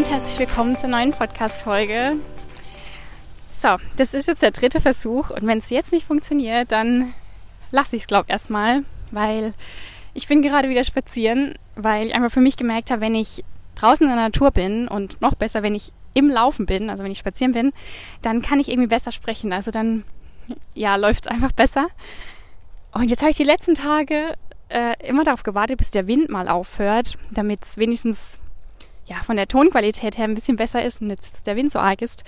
und herzlich willkommen zur neuen Podcast-Folge. So, das ist jetzt der dritte Versuch und wenn es jetzt nicht funktioniert, dann lasse ich es, glaube ich, erstmal, weil ich bin gerade wieder spazieren, weil ich einfach für mich gemerkt habe, wenn ich draußen in der Natur bin und noch besser, wenn ich im Laufen bin, also wenn ich spazieren bin, dann kann ich irgendwie besser sprechen. Also dann, ja, läuft es einfach besser. Und jetzt habe ich die letzten Tage äh, immer darauf gewartet, bis der Wind mal aufhört, damit es wenigstens ja, von der Tonqualität her ein bisschen besser ist und jetzt der Wind so arg ist.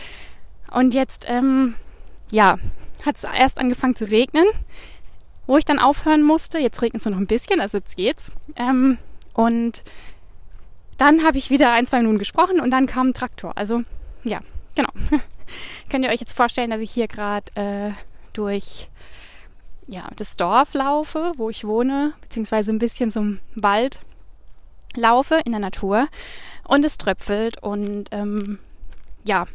Und jetzt, ähm, ja, hat es erst angefangen zu regnen, wo ich dann aufhören musste. Jetzt regnet es nur noch ein bisschen, also jetzt geht's. Ähm, und dann habe ich wieder ein, zwei Minuten gesprochen und dann kam ein Traktor. Also, ja, genau. Könnt ihr euch jetzt vorstellen, dass ich hier gerade äh, durch ja, das Dorf laufe, wo ich wohne, beziehungsweise ein bisschen zum Wald laufe in der Natur und es tröpfelt und ähm, ja,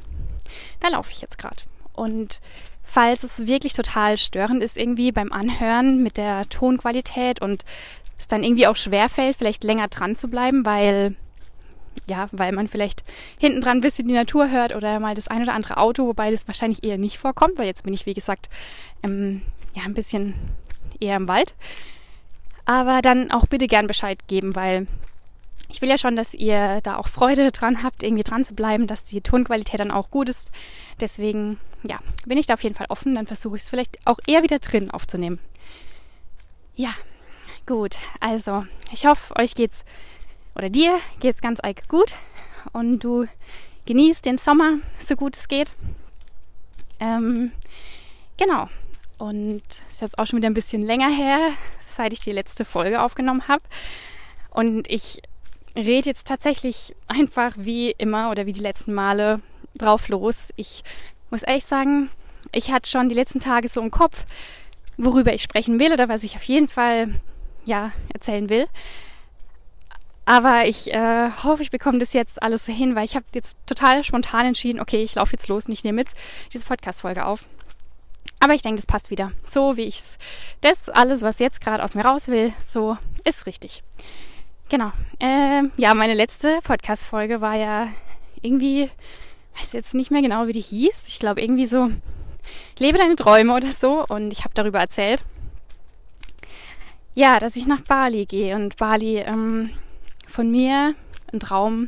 da laufe ich jetzt gerade. Und falls es wirklich total störend ist irgendwie beim Anhören mit der Tonqualität und es dann irgendwie auch schwer fällt, vielleicht länger dran zu bleiben, weil ja, weil man vielleicht hinten dran ein bisschen die Natur hört oder mal das ein oder andere Auto, wobei das wahrscheinlich eher nicht vorkommt, weil jetzt bin ich, wie gesagt, ähm, ja, ein bisschen eher im Wald. Aber dann auch bitte gern Bescheid geben, weil ich will ja schon, dass ihr da auch Freude dran habt, irgendwie dran zu bleiben, dass die Tonqualität dann auch gut ist. Deswegen, ja, bin ich da auf jeden Fall offen. Dann versuche ich es vielleicht auch eher wieder drin aufzunehmen. Ja, gut. Also, ich hoffe, euch geht's oder dir geht's ganz eig gut und du genießt den Sommer so gut es geht. Ähm, genau. Und es ist jetzt auch schon wieder ein bisschen länger her, seit ich die letzte Folge aufgenommen habe. Und ich rede jetzt tatsächlich einfach wie immer oder wie die letzten Male drauf los. Ich muss ehrlich sagen, ich hatte schon die letzten Tage so im Kopf, worüber ich sprechen will oder was ich auf jeden Fall ja erzählen will. Aber ich äh, hoffe, ich bekomme das jetzt alles so hin, weil ich habe jetzt total spontan entschieden, okay, ich laufe jetzt los und ich nehme jetzt diese Podcast-Folge auf. Aber ich denke, das passt wieder. So wie ich es, das alles, was jetzt gerade aus mir raus will, so ist richtig. Genau. Ähm, ja, meine letzte Podcast-Folge war ja irgendwie, weiß jetzt nicht mehr genau, wie die hieß. Ich glaube irgendwie so, lebe deine Träume oder so. Und ich habe darüber erzählt, ja, dass ich nach Bali gehe und Bali ähm, von mir ein Traum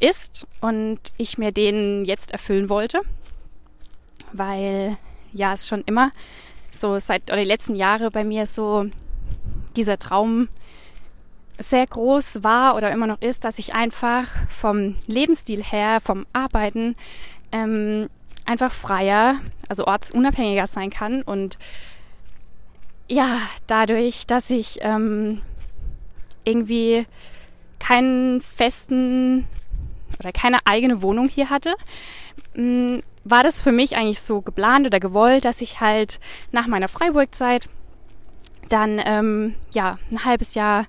ist und ich mir den jetzt erfüllen wollte, weil ja es schon immer so seit oder die letzten Jahre bei mir so dieser Traum sehr groß war oder immer noch ist, dass ich einfach vom Lebensstil her, vom Arbeiten ähm, einfach freier, also ortsunabhängiger sein kann. Und ja, dadurch, dass ich ähm, irgendwie keinen festen oder keine eigene Wohnung hier hatte, mm, war das für mich eigentlich so geplant oder gewollt, dass ich halt nach meiner Freiburgzeit dann ähm, ja ein halbes Jahr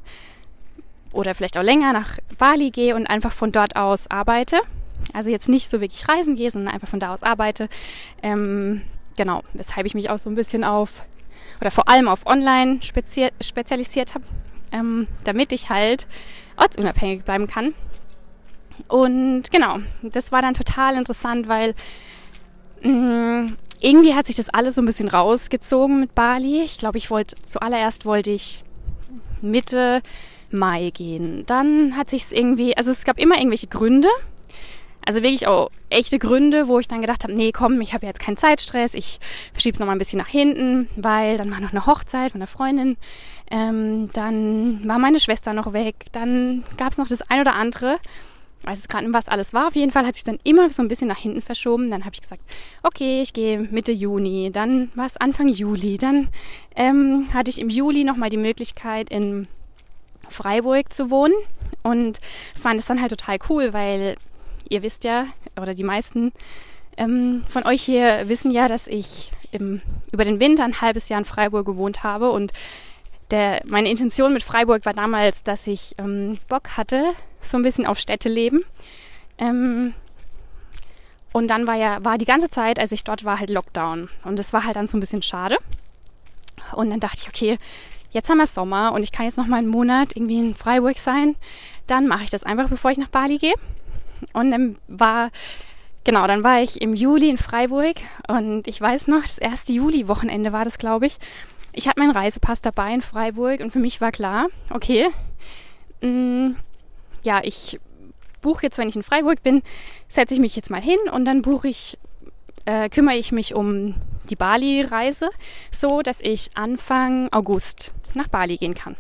oder vielleicht auch länger nach Bali gehe und einfach von dort aus arbeite. Also jetzt nicht so wirklich reisen gehe, sondern einfach von da aus arbeite. Ähm, genau, weshalb ich mich auch so ein bisschen auf oder vor allem auf Online spezial, spezialisiert habe, ähm, damit ich halt ortsunabhängig bleiben kann. Und genau, das war dann total interessant, weil mh, mm, irgendwie hat sich das alles so ein bisschen rausgezogen mit Bali. Ich glaube, ich wollte zuallererst wollte ich Mitte Mai gehen. Dann hat sich es irgendwie, also es gab immer irgendwelche Gründe. Also wirklich auch echte Gründe, wo ich dann gedacht habe, nee, komm, ich habe jetzt keinen Zeitstress, ich verschiebe es nochmal ein bisschen nach hinten, weil dann war noch eine Hochzeit von einer Freundin, ähm, dann war meine Schwester noch weg, dann gab es noch das ein oder andere, weiß es gerade was alles war. Auf jeden Fall hat sich dann immer so ein bisschen nach hinten verschoben. Dann habe ich gesagt, okay, ich gehe Mitte Juni, dann war es Anfang Juli, dann ähm, hatte ich im Juli nochmal die Möglichkeit in Freiburg zu wohnen und fand es dann halt total cool, weil ihr wisst ja, oder die meisten ähm, von euch hier wissen ja, dass ich im, über den Winter ein halbes Jahr in Freiburg gewohnt habe und der, meine Intention mit Freiburg war damals, dass ich ähm, Bock hatte, so ein bisschen auf Städteleben. Ähm, und dann war ja, war die ganze Zeit, als ich dort war, halt Lockdown. Und das war halt dann so ein bisschen schade. Und dann dachte ich, okay, jetzt haben wir Sommer und ich kann jetzt noch mal einen Monat irgendwie in Freiburg sein, dann mache ich das einfach, bevor ich nach Bali gehe. Und dann war, genau, dann war ich im Juli in Freiburg und ich weiß noch, das erste Juli-Wochenende war das, glaube ich. Ich hatte meinen Reisepass dabei in Freiburg und für mich war klar, okay, mh, mm, ja, ich buche jetzt, wenn ich in Freiburg bin, setze ich mich jetzt mal hin und dann buche ich, äh, kümmere ich mich um die Bali-Reise, so dass ich Anfang August nach Bali gehen kann.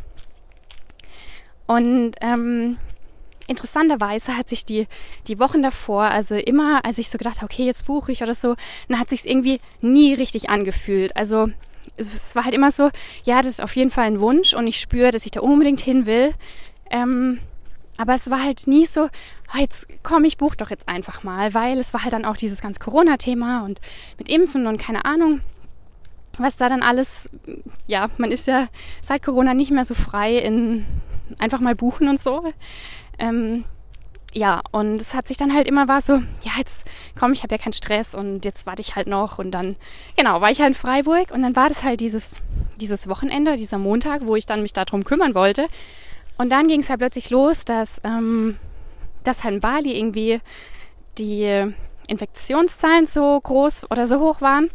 Und ähm, interessanterweise hat sich die, die Wochen davor, also immer, als ich so gedacht habe, okay, jetzt buche ich oder so, dann hat sich irgendwie nie richtig angefühlt. Also es, es, war halt immer so, ja, das ist auf jeden Fall ein Wunsch und ich spüre, dass ich da unbedingt hin will. Ähm, aber es war halt nie so, oh, jetzt komm, ich buche doch jetzt einfach mal, weil es war halt dann auch dieses ganze Corona-Thema und mit Impfen und keine Ahnung, was da dann alles, ja, man ist ja seit Corona nicht mehr so frei in einfach mal buchen und so. Ähm, ja, und es hat sich dann halt immer war so, ja, jetzt komm, ich habe ja keinen Stress und jetzt warte ich halt noch und dann, genau, war ich halt in Freiburg und dann war das halt dieses, dieses Wochenende, dieser Montag, wo ich dann mich darum kümmern wollte. Und dann ging es halt plötzlich los, dass, ähm, dass halt in Bali irgendwie die Infektionszahlen so groß oder so hoch waren,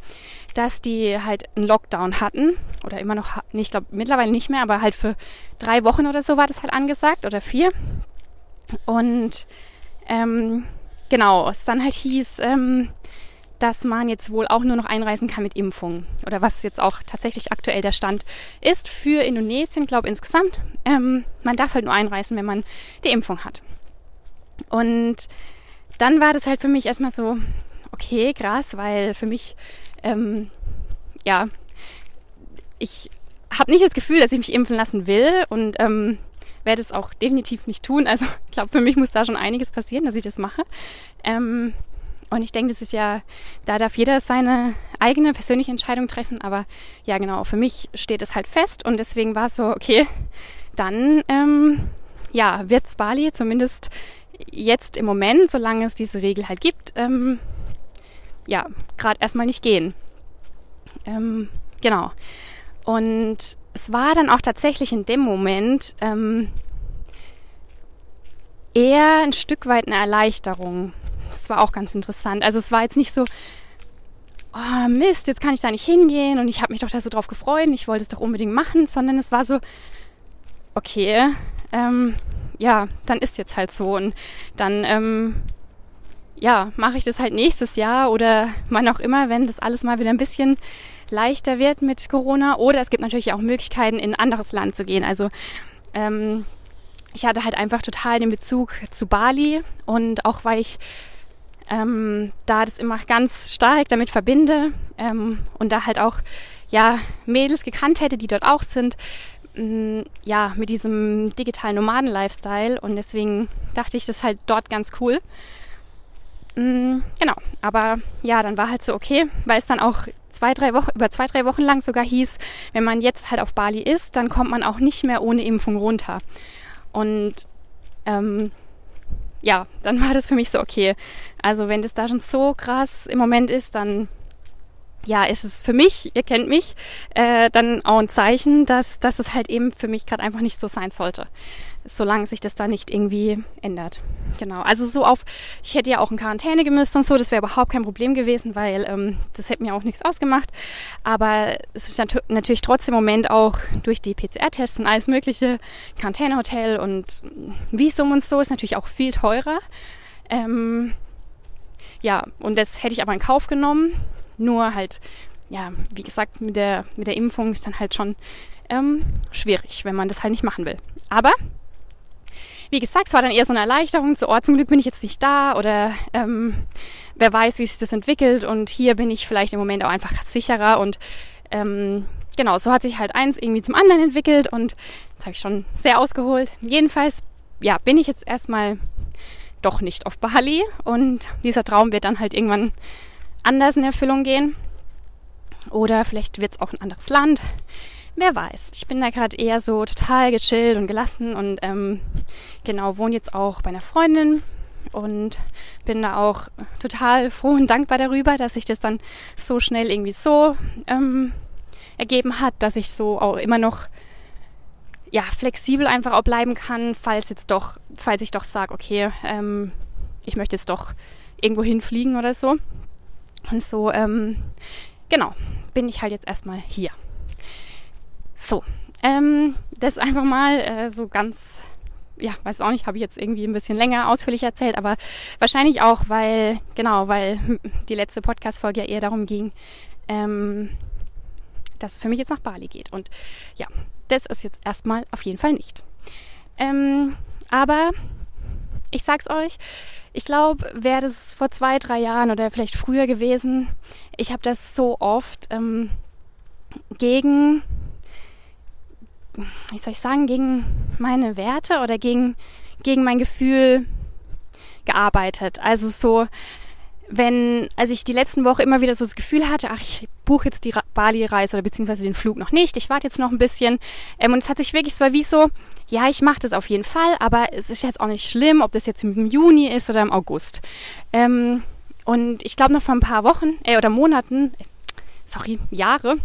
dass die halt einen Lockdown hatten oder immer noch, ich glaube mittlerweile nicht mehr, aber halt für drei Wochen oder so war das halt angesagt oder vier. Und ähm, genau, es dann halt hieß, ähm, dass man jetzt wohl auch nur noch einreisen kann mit Impfung. Oder was jetzt auch tatsächlich aktuell der Stand ist für Indonesien, glaube insgesamt. Ähm, man darf halt nur einreisen, wenn man die Impfung hat. Und dann war das halt für mich erstmal so, okay, krass, weil für mich, ähm, ja, ich habe nicht das Gefühl, dass ich mich impfen lassen will und ähm, werde es auch definitiv nicht tun. Also ich glaube, für mich muss da schon einiges passieren, dass ich das mache. Ähm, und ich denke, das ist ja, da darf jeder seine eigene persönliche Entscheidung treffen. Aber ja, genau, für mich steht es halt fest und deswegen war es so, okay, dann ähm, ja, es Bali zumindest jetzt im Moment, solange es diese Regel halt gibt, ähm, ja, gerade erstmal nicht gehen. Ähm, genau. Und es war dann auch tatsächlich in dem Moment ähm, eher ein Stück weit eine Erleichterung. Das war auch ganz interessant. Also es war jetzt nicht so, oh Mist, jetzt kann ich da nicht hingehen und ich habe mich doch da so drauf gefreut und ich wollte es doch unbedingt machen, sondern es war so, okay, ähm, ja, dann ist jetzt halt so und dann, ähm, ja, mache ich das halt nächstes Jahr oder wann auch immer, wenn das alles mal wieder ein bisschen leichter wird mit Corona. Oder es gibt natürlich auch Möglichkeiten, in ein anderes Land zu gehen. Also ähm, ich hatte halt einfach total den Bezug zu Bali und auch weil ich ähm, da das immer ganz stark damit verbinde ähm, und da halt auch ja Mädels gekannt hätte, die dort auch sind, mh, mm, ja mit diesem digitalen Nomaden-Lifestyle und deswegen dachte ich, das ist halt dort ganz cool. Mm, genau, aber ja, dann war halt so okay, weil es dann auch zwei, drei Wochen, über zwei, drei Wochen lang sogar hieß, wenn man jetzt halt auf Bali ist, dann kommt man auch nicht mehr ohne Impfung runter. Und ähm, ja, dann war das für mich so, okay, also wenn das da schon so krass im Moment ist, dann ja, ist es für mich, ihr kennt mich, äh, dann auch ein Zeichen, dass, dass es halt eben für mich gerade einfach nicht so sein sollte. Solange sich das da nicht irgendwie ändert. Genau. Also so auf, ich hätte ja auch in Quarantäne gemüsst und so, das wäre überhaupt kein Problem gewesen, weil ähm, das hätte mir auch nichts ausgemacht. Aber es ist nat natürlich trotzdem im Moment auch durch die PCR-Tests und alles mögliche, Quarantänehotel und Visum und so ist natürlich auch viel teurer. Ähm, ja, und das hätte ich aber in Kauf genommen nur halt, ja, wie gesagt, mit der, mit der Impfung ist dann halt schon ähm, schwierig, wenn man das halt nicht machen will. Aber wie gesagt, es war dann eher so eine Erleichterung, so, oh, zum Glück bin ich jetzt nicht da oder ähm, wer weiß, wie sich das entwickelt und hier bin ich vielleicht im Moment auch einfach sicherer und ähm, genau, so hat sich halt eins irgendwie zum anderen entwickelt und jetzt habe ich schon sehr ausgeholt. Jedenfalls, ja, bin ich jetzt erstmal doch nicht auf Bali und dieser Traum wird dann halt irgendwann anders in Erfüllung gehen. Oder vielleicht wird es auch ein anderes Land. Wer weiß. Ich bin da gerade eher so total gechillt und gelassen und ähm, genau, wohne jetzt auch bei einer Freundin und bin da auch total froh und dankbar darüber, dass sich das dann so schnell irgendwie so ähm, ergeben hat, dass ich so auch immer noch ja, flexibel einfach auch bleiben kann, falls jetzt doch, falls ich doch sage, okay, ähm, ich möchte jetzt doch irgendwo hinfliegen oder so. Und so, ähm, genau, bin ich halt jetzt erstmal hier. So, ähm, das einfach mal äh, so ganz, ja, weiß auch nicht, habe ich jetzt irgendwie ein bisschen länger ausführlich erzählt, aber wahrscheinlich auch, weil, genau, weil die letzte Podcast-Folge ja eher darum ging, ähm, dass es für mich jetzt nach Bali geht. Und ja, das ist jetzt erstmal auf jeden Fall nicht. Ähm, aber ich sag's euch, ich glaube, wäre das vor zwei, drei Jahren oder vielleicht früher gewesen, ich habe das so oft ähm, gegen, wie soll ich sagen, gegen meine Werte oder gegen, gegen mein Gefühl gearbeitet. Also so, wenn, als ich die letzten Woche immer wieder so das Gefühl hatte, ach, ich buche jetzt die Bali-Reise oder beziehungsweise den Flug noch nicht, ich warte jetzt noch ein bisschen. Ähm, und es hat sich wirklich, es war wie so, ja, ich mache das auf jeden Fall, aber es ist jetzt auch nicht schlimm, ob das jetzt im Juni ist oder im August. Ähm, und ich glaube noch vor ein paar Wochen äh, oder Monaten, äh, sorry, Jahre,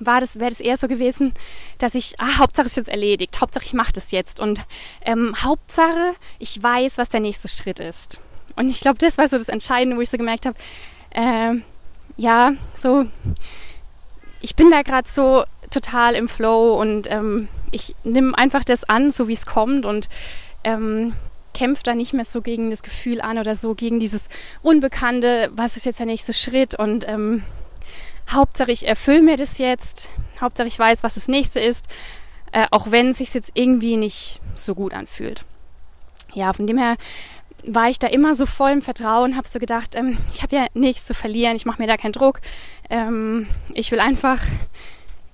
war das, wäre das eher so gewesen, dass ich, ah, Hauptsache ist jetzt erledigt, Hauptsache ich mache das jetzt und ähm, Hauptsache ich weiß, was der nächste Schritt ist. Und ich glaube, das war so das Entscheidende, wo ich so gemerkt habe, äh, ja, so, ich bin da gerade so total im Flow und ähm, ich nehme einfach das an, so wie es kommt und ähm, kämpfe da nicht mehr so gegen das Gefühl an oder so gegen dieses Unbekannte, was ist jetzt der nächste Schritt und ähm, Hauptsache ich erfülle mir das jetzt, Hauptsache ich weiß, was das nächste ist, äh, auch wenn es sich jetzt irgendwie nicht so gut anfühlt. Ja, von dem her war ich da immer so voll im Vertrauen, habe so gedacht, ähm, ich habe ja nichts zu verlieren, ich mache mir da keinen Druck. Ähm, ich will einfach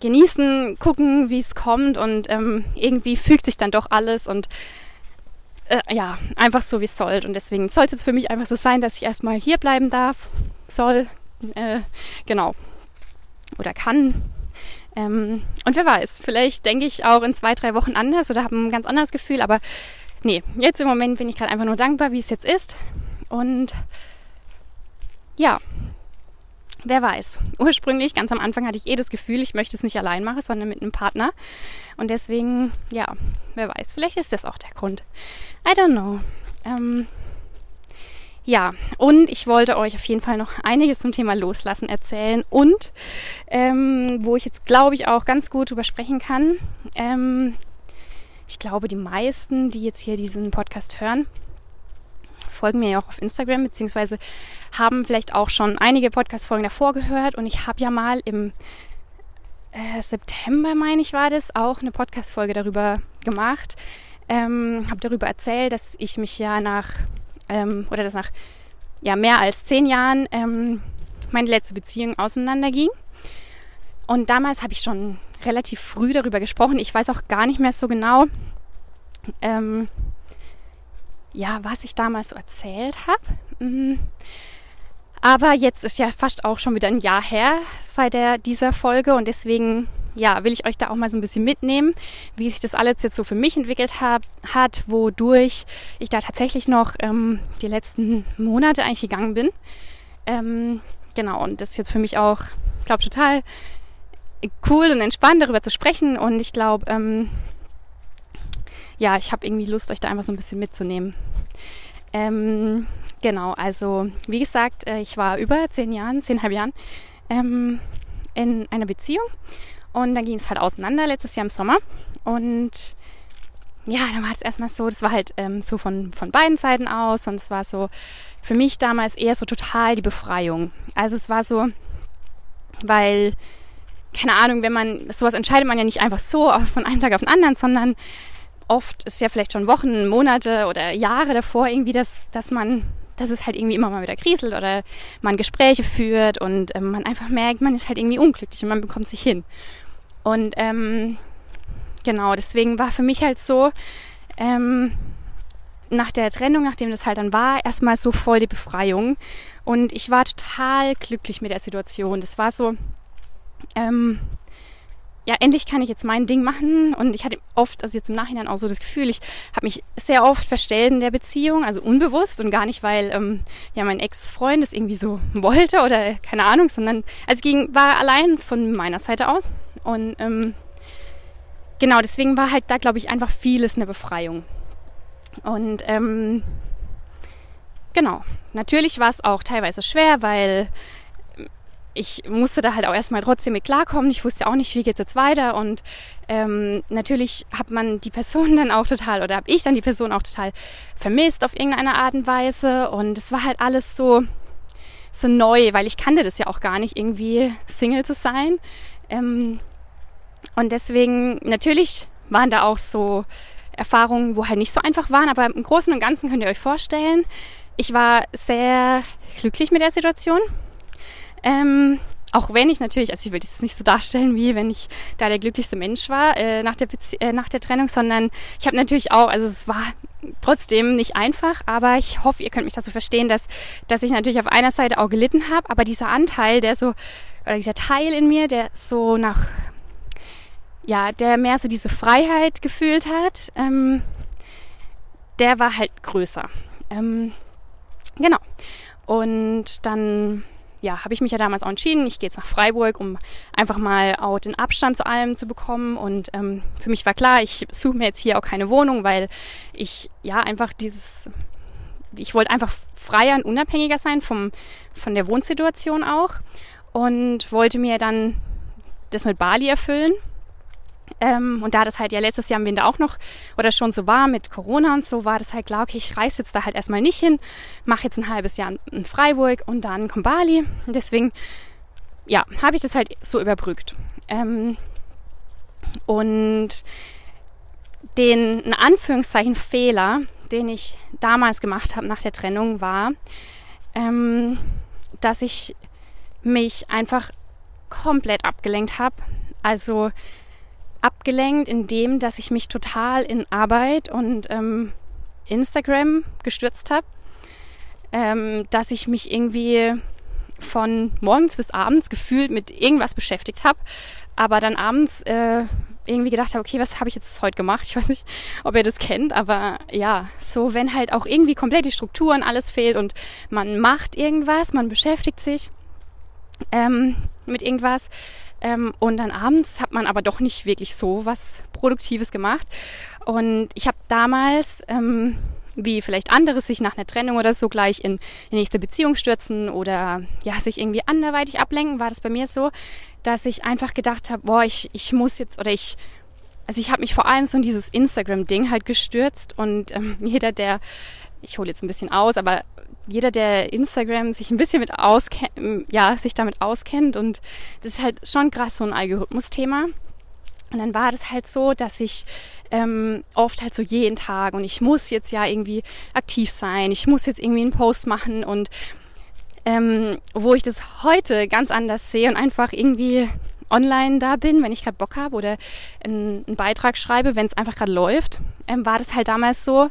genießen, gucken, wie es kommt und ähm, irgendwie fügt sich dann doch alles und äh, ja, einfach so wie es soll. Und deswegen soll es jetzt für mich einfach so sein, dass ich erstmal hier bleiben darf, soll, äh, genau, oder kann. Ähm, und wer weiß, vielleicht denke ich auch in zwei, drei Wochen anders oder habe ein ganz anderes Gefühl, aber nee, jetzt im Moment bin ich gerade einfach nur dankbar, wie es jetzt ist. Und ja, wer weiß. Ursprünglich, ganz am Anfang, hatte ich eh das Gefühl, ich möchte es nicht allein machen, sondern mit einem Partner. Und deswegen, ja, wer weiß, vielleicht ist das auch der Grund. I don't know. Ähm, ja, und ich wollte euch auf jeden Fall noch einiges zum Thema Loslassen erzählen und ähm, wo ich jetzt, glaube ich, auch ganz gut drüber sprechen kann. Ähm, ich glaube, die meisten, die jetzt hier diesen Podcast hören, folgen mir ja auch auf Instagram, beziehungsweise haben vielleicht auch schon einige Podcast-Folgen davor gehört. Und ich habe ja mal im äh, September, meine ich, war das, auch eine Podcast-Folge darüber gemacht. Ähm, habe darüber erzählt, dass ich mich ja nach, ähm, oder dass nach ja, mehr als zehn Jahren ähm, meine letzte Beziehung auseinanderging. Und damals habe ich schon relativ früh darüber gesprochen. Ich weiß auch gar nicht mehr so genau, ähm, ja, was ich damals so erzählt habe. Mhm. Aber jetzt ist ja fast auch schon wieder ein Jahr her seit der, dieser Folge und deswegen ja, will ich euch da auch mal so ein bisschen mitnehmen, wie sich das alles jetzt so für mich entwickelt hab, hat, wodurch ich da tatsächlich noch ähm, die letzten Monate eigentlich gegangen bin. Ähm, genau, und das ist jetzt für mich auch, ich glaube, total cool und entspannt darüber zu sprechen. Und ich glaube, ähm, ja, ich habe irgendwie Lust, euch da einfach so ein bisschen mitzunehmen. Ähm, genau, also wie gesagt, äh, ich war über zehn Jahren, zehnhalb Jahren ähm, in einer Beziehung und dann ging es halt auseinander letztes Jahr im Sommer und ja, dann war es erstmal so, das war halt ähm, so von, von beiden Seiten aus und es war so für mich damals eher so total die Befreiung. Also es war so, weil keine Ahnung, wenn man sowas entscheidet man ja nicht einfach so von einem Tag auf den anderen, sondern oft ist ja vielleicht schon Wochen, Monate oder Jahre davor irgendwie, dass, dass man, dass es halt irgendwie immer mal wieder kriselt oder man Gespräche führt und ähm, man einfach merkt, man ist halt irgendwie unglücklich und man bekommt sich hin. Und ähm, genau, deswegen war für mich halt so, ähm, nach der Trennung, nachdem das halt dann war, erstmal so voll die Befreiung. Und ich war total glücklich mit der Situation. Das war so, ähm, ja, endlich kann ich jetzt mein Ding machen. Und ich hatte oft, also jetzt im Nachhinein auch so das Gefühl, ich habe mich sehr oft verstellt in der Beziehung, also unbewusst und gar nicht, weil ähm, ja mein Ex-Freund es irgendwie so wollte oder keine Ahnung, sondern also es ging, war allein von meiner Seite aus. Und ähm, genau, deswegen war halt da, glaube ich, einfach vieles eine Befreiung. Und ähm, genau. Natürlich war es auch teilweise schwer, weil ich musste da halt auch erstmal trotzdem mit klarkommen. Ich wusste auch nicht, wie geht's jetzt weiter. Und ähm, natürlich hat man die Person dann auch total, oder habe ich dann die Person auch total vermisst auf irgendeine Art und Weise. Und es war halt alles so, so neu, weil ich kannte das ja auch gar nicht, irgendwie Single zu sein. Ähm, und deswegen, natürlich waren da auch so Erfahrungen, wo halt nicht so einfach waren, aber im Großen und Ganzen könnt ihr euch vorstellen, ich war sehr glücklich mit der Situation. Ähm, auch wenn ich natürlich, also ich würde es nicht so darstellen, wie wenn ich da der glücklichste Mensch war äh, nach, der Bezie äh, nach der Trennung, sondern ich habe natürlich auch, also es war trotzdem nicht einfach, aber ich hoffe, ihr könnt mich da so verstehen, dass, dass ich natürlich auf einer Seite auch gelitten habe, aber dieser Anteil, der so, oder dieser Teil in mir, der so nach, ja, der mehr so diese Freiheit gefühlt hat, ähm, der war halt größer. Ähm, genau. Und dann ja, habe ich mich ja damals auch entschieden, ich gehe jetzt nach Freiburg, um einfach mal auch den Abstand zu allem zu bekommen. Und ähm, für mich war klar, ich suche mir jetzt hier auch keine Wohnung, weil ich ja einfach dieses, ich wollte einfach freier und unabhängiger sein vom, von der Wohnsituation auch und wollte mir dann das mit Bali erfüllen. Ähm, und da das halt ja letztes Jahr im Winter auch noch oder schon so war mit Corona und so, war das halt klar, okay, ich reise jetzt da halt erstmal nicht hin, mache jetzt ein halbes Jahr in Freiburg und dann kommt Bali. Und deswegen, ja, habe ich das halt so überbrückt. Ähm, und den, in Anführungszeichen, Fehler, den ich damals gemacht habe nach der Trennung, war, ähm, dass ich mich einfach komplett abgelenkt habe. Also abgelenkt, indem dass ich mich total in Arbeit und ähm, Instagram gestürzt habe, ähm, dass ich mich irgendwie von morgens bis abends gefühlt mit irgendwas beschäftigt habe, aber dann abends äh, irgendwie gedacht habe, okay, was habe ich jetzt heute gemacht? Ich weiß nicht, ob ihr das kennt, aber ja, so wenn halt auch irgendwie komplett die Strukturen alles fehlt und man macht irgendwas, man beschäftigt sich ähm, mit irgendwas, ähm, und dann abends hat man aber doch nicht wirklich so was Produktives gemacht. Und ich habe damals, ähm, wie vielleicht andere sich nach einer Trennung oder so gleich in die nächste Beziehung stürzen oder ja, sich irgendwie anderweitig ablenken, war das bei mir so, dass ich einfach gedacht habe, boah, ich, ich muss jetzt oder ich also ich habe mich vor allem so in dieses Instagram-Ding halt gestürzt und ähm, jeder, der, ich hole jetzt ein bisschen aus, aber jeder, der Instagram sich ein bisschen mit auskennt, ja, sich damit auskennt und das ist halt schon krass so ein Algorithmus-Thema. Und dann war das halt so, dass ich ähm, oft halt so jeden Tag und ich muss jetzt ja irgendwie aktiv sein, ich muss jetzt irgendwie einen Post machen und ähm, wo ich das heute ganz anders sehe und einfach irgendwie online da bin, wenn ich gerade Bock habe oder einen, einen, Beitrag schreibe, wenn es einfach gerade läuft, ähm, war das halt damals so,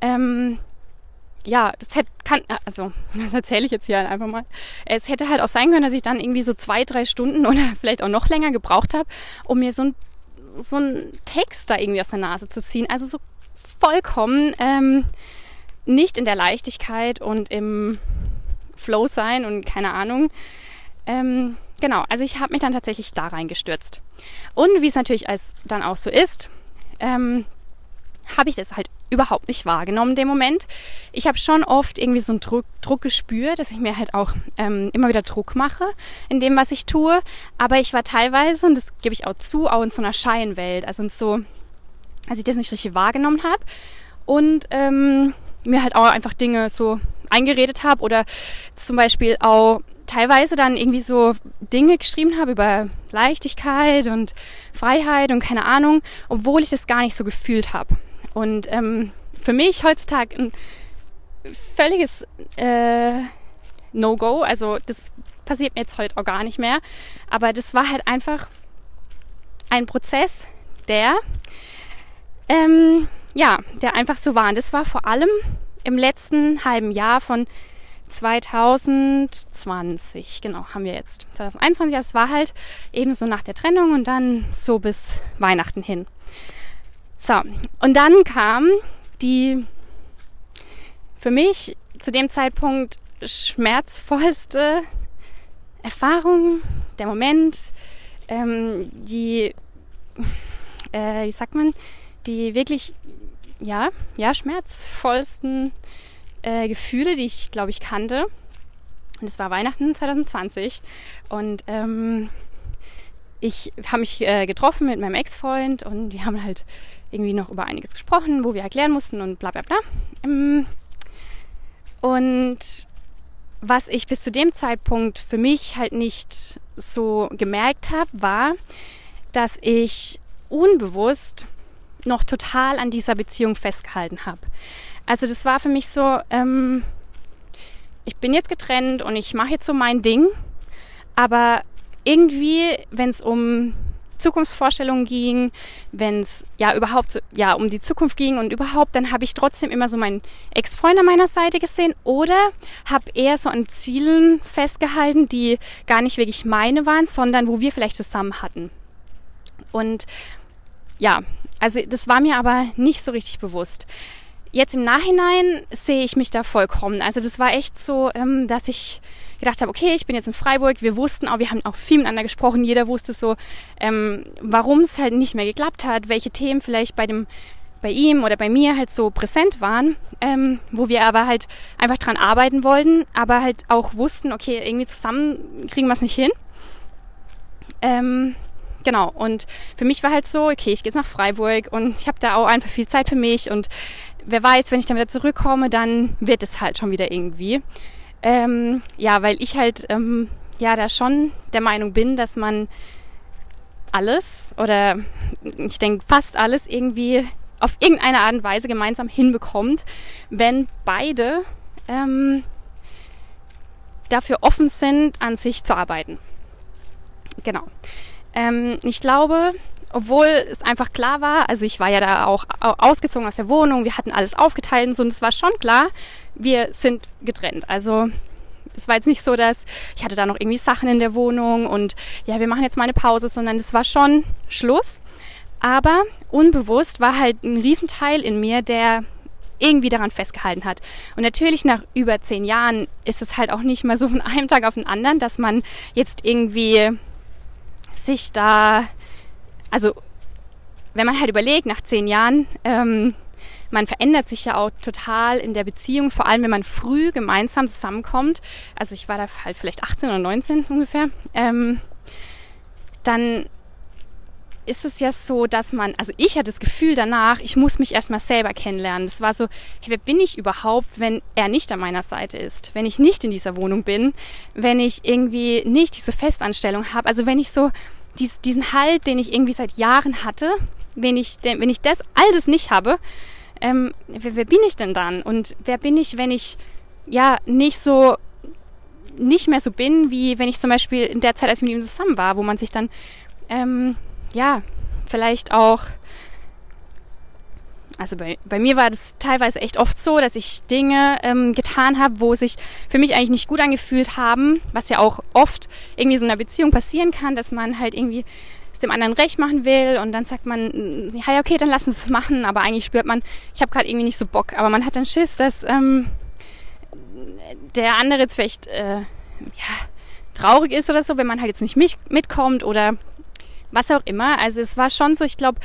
ähm, ja, das hätte, kann, also, das erzähle ich jetzt hier einfach mal. Es hätte halt auch sein können, dass ich dann irgendwie so zwei, drei Stunden oder vielleicht auch noch länger gebraucht habe, um mir so ein so einen Text da irgendwie aus der Nase zu ziehen. Also so vollkommen ähm, nicht in der Leichtigkeit und im Flow sein und keine Ahnung. Ähm, genau, also ich habe mich dann tatsächlich da reingestürzt. Und wie es natürlich als dann auch so ist, ähm, habe ich das halt überhaupt nicht wahrgenommen in dem Moment. Ich habe schon oft irgendwie so einen Druck, Druck gespürt, dass ich mir halt auch ähm, immer wieder Druck mache in dem, was ich tue. Aber ich war teilweise, und das gebe ich auch zu, auch in so einer Scheinwelt. Also in so, als ich das nicht richtig wahrgenommen habe. Und ähm, mir halt auch einfach Dinge so eingeredet habe oder zum Beispiel auch teilweise dann irgendwie so Dinge geschrieben habe über Leichtigkeit und Freiheit und keine Ahnung, obwohl ich das gar nicht so gefühlt habe. Und ähm, für mich heutzutage ein völliges äh, No-Go. Also das passiert mir jetzt heute auch gar nicht mehr. Aber das war halt einfach ein Prozess, der ähm, ja, der einfach so war. Und das war vor allem im letzten halben Jahr von 2020, genau, haben wir jetzt 2021. Es war halt eben so nach der Trennung und dann so bis Weihnachten hin. So, und dann kam die für mich zu dem Zeitpunkt schmerzvollste Erfahrung, der Moment, ähm, die, äh, wie sagt man, die wirklich, ja, ja, schmerzvollsten äh, Gefühle, die ich, glaube ich, kannte. Und es war Weihnachten 2020. Und ähm, ich habe mich äh, getroffen mit meinem Ex-Freund und wir haben halt irgendwie noch über einiges gesprochen, wo wir erklären mussten und bla bla bla. Ähm, und was ich bis zu dem Zeitpunkt für mich halt nicht so gemerkt habe, war, dass ich unbewusst noch total an dieser Beziehung festgehalten habe. Also das war für mich so, ähm, ich bin jetzt getrennt und ich mache jetzt so mein Ding, aber irgendwie, wenn es um Zukunftsvorstellungen ging, wenn es ja überhaupt ja um die Zukunft ging und überhaupt, dann habe ich trotzdem immer so meinen Ex-Freund an meiner Seite gesehen oder habe eher so an Zielen festgehalten, die gar nicht wirklich meine waren, sondern wo wir vielleicht zusammen hatten. Und ja, also das war mir aber nicht so richtig bewusst. Jetzt im Nachhinein sehe ich mich da vollkommen. Also das war echt so, ähm, dass ich gedacht habe, okay, ich bin jetzt in Freiburg. Wir wussten auch, wir haben auch viel miteinander gesprochen. Jeder wusste so, ähm, warum es halt nicht mehr geklappt hat, welche Themen vielleicht bei dem bei ihm oder bei mir halt so präsent waren, ähm, wo wir aber halt einfach dran arbeiten wollten, aber halt auch wussten, okay, irgendwie zusammen kriegen wir es nicht hin. Ähm, genau, und für mich war halt so, okay, ich gehe jetzt nach Freiburg und ich habe da auch einfach viel Zeit für mich und wer weiß, wenn ich dann wieder zurückkomme, dann wird es halt schon wieder irgendwie. Ähm, ja, weil ich halt ähm, ja da schon der Meinung bin, dass man alles oder ich denke fast alles irgendwie auf irgendeine Art und Weise gemeinsam hinbekommt, wenn beide ähm, dafür offen sind, an sich zu arbeiten. Genau. Ähm, ich glaube, obwohl es einfach klar war, also ich war ja da auch ausgezogen aus der Wohnung, wir hatten alles aufgeteilt und so, und es war schon klar, wir sind getrennt. Also es war jetzt nicht so, dass ich hatte da noch irgendwie Sachen in der Wohnung und ja, wir machen jetzt mal eine Pause, sondern es war schon Schluss. Aber unbewusst war halt ein Riesenteil in mir, der irgendwie daran festgehalten hat. Und natürlich nach über zehn Jahren ist es halt auch nicht mal so von einem Tag auf den anderen, dass man jetzt irgendwie sich da also wenn man halt überlegt, nach zehn Jahren, ähm, man verändert sich ja auch total in der Beziehung, vor allem wenn man früh gemeinsam zusammenkommt. Also ich war da halt vielleicht 18 oder 19 ungefähr. Ähm, dann ist es ja so, dass man, also ich hatte das Gefühl danach, ich muss mich erstmal selber kennenlernen. Das war so, hey, wer bin ich überhaupt, wenn er nicht an meiner Seite ist, wenn ich nicht in dieser Wohnung bin, wenn ich irgendwie nicht diese Festanstellung habe, also wenn ich so dies, diesen Halt, den ich irgendwie seit Jahren hatte, wenn ich, wenn ich das alles nicht habe, ähm, wer, wer bin ich denn dann? Und wer bin ich, wenn ich ja nicht so nicht mehr so bin, wie wenn ich zum Beispiel in der Zeit, als ich mit ihm zusammen war, wo man sich dann ähm, ja vielleicht auch also bei, bei mir war das teilweise echt oft so, dass ich Dinge ähm, getan habe, wo sich für mich eigentlich nicht gut angefühlt haben, was ja auch oft irgendwie so in einer Beziehung passieren kann, dass man halt irgendwie es dem anderen recht machen will und dann sagt man, ja, okay, dann lassen Sie es machen, aber eigentlich spürt man, ich habe gerade irgendwie nicht so Bock, aber man hat dann Schiss, dass ähm, der andere jetzt vielleicht äh, ja, traurig ist oder so, wenn man halt jetzt nicht mitkommt oder was auch immer. Also es war schon so, ich glaube,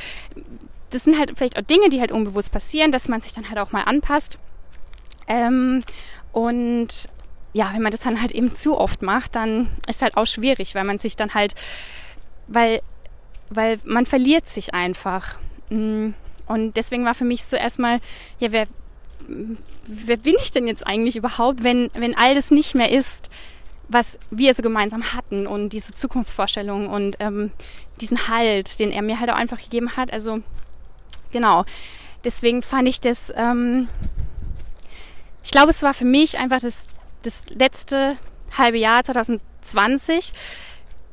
das sind halt vielleicht auch Dinge, die halt unbewusst passieren, dass man sich dann halt auch mal anpasst. Ähm, und ja, wenn man das dann halt eben zu oft macht, dann ist halt auch schwierig, weil man sich dann halt, weil, weil man verliert sich einfach. Mm, und deswegen war für mich so erstmal, ja, wer, wer bin ich denn jetzt eigentlich überhaupt, wenn, wenn all das nicht mehr ist, was wir so gemeinsam hatten und diese Zukunftsvorstellung und ähm, diesen Halt, den er mir halt auch einfach gegeben hat. Also genau. Deswegen fand ich das, ähm, ich glaube, es war für mich einfach das, das letzte halbe Jahr 2020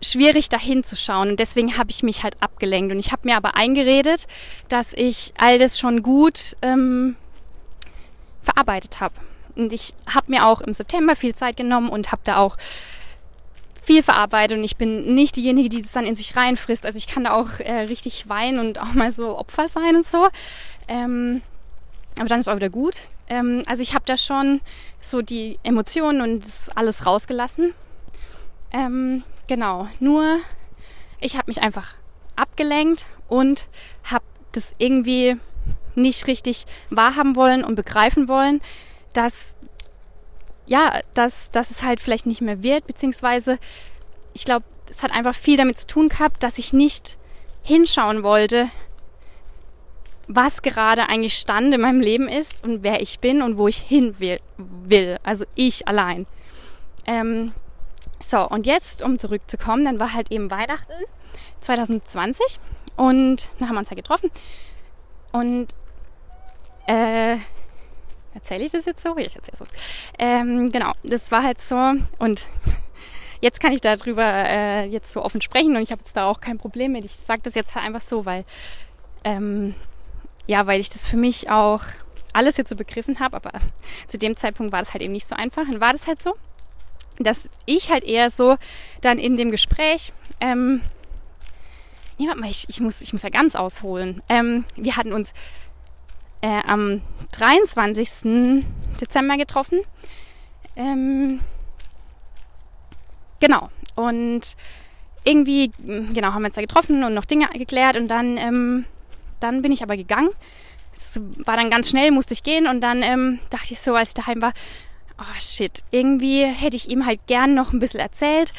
schwierig dahin zu schauen. Und deswegen habe ich mich halt abgelenkt. Und ich habe mir aber eingeredet, dass ich all das schon gut ähm, verarbeitet habe. Und ich habe mir auch im September viel Zeit genommen und habe da auch viel verarbeitet und ich bin nicht diejenige, die das dann in sich reinfrisst. Also ich kann da auch äh, richtig weinen und auch mal so Opfer sein und so. Ähm, aber dann ist auch wieder gut. Ähm, also ich habe da schon so die Emotionen und das alles rausgelassen. Ähm, genau, nur ich habe mich einfach abgelenkt und habe das irgendwie nicht richtig wahrhaben wollen und begreifen wollen, dass ja, dass, dass es halt vielleicht nicht mehr wird, beziehungsweise ich glaube, es hat einfach viel damit zu tun gehabt, dass ich nicht hinschauen wollte, was gerade eigentlich Stand in meinem Leben ist und wer ich bin und wo ich hin will. will. Also ich allein. Ähm, so, und jetzt, um zurückzukommen, dann war halt eben Weihnachten 2020 und da haben wir uns halt getroffen. Und äh, erzähle ich das jetzt so? Ich erzähle so. Ähm, genau, das war halt so und jetzt kann ich darüber äh, jetzt so offen sprechen und ich habe jetzt da auch kein Problem mit. Ich sage das jetzt halt einfach so, weil ähm, ja, weil ich das für mich auch alles jetzt so begriffen habe, aber zu dem Zeitpunkt war das halt eben nicht so einfach. Dann war das halt so, dass ich halt eher so dann in dem Gespräch, ähm, ja, ich, ich, muss, ich muss ja ganz ausholen. Ähm, wir hatten uns äh, am 23. Dezember getroffen. Ähm, genau. Und irgendwie, genau, haben wir uns da getroffen und noch Dinge geklärt und dann ähm, dann bin ich aber gegangen. Es war dann ganz schnell, musste ich gehen und dann ähm, dachte ich so, als ich daheim war, oh shit, irgendwie hätte ich ihm halt gern noch ein bisschen erzählt,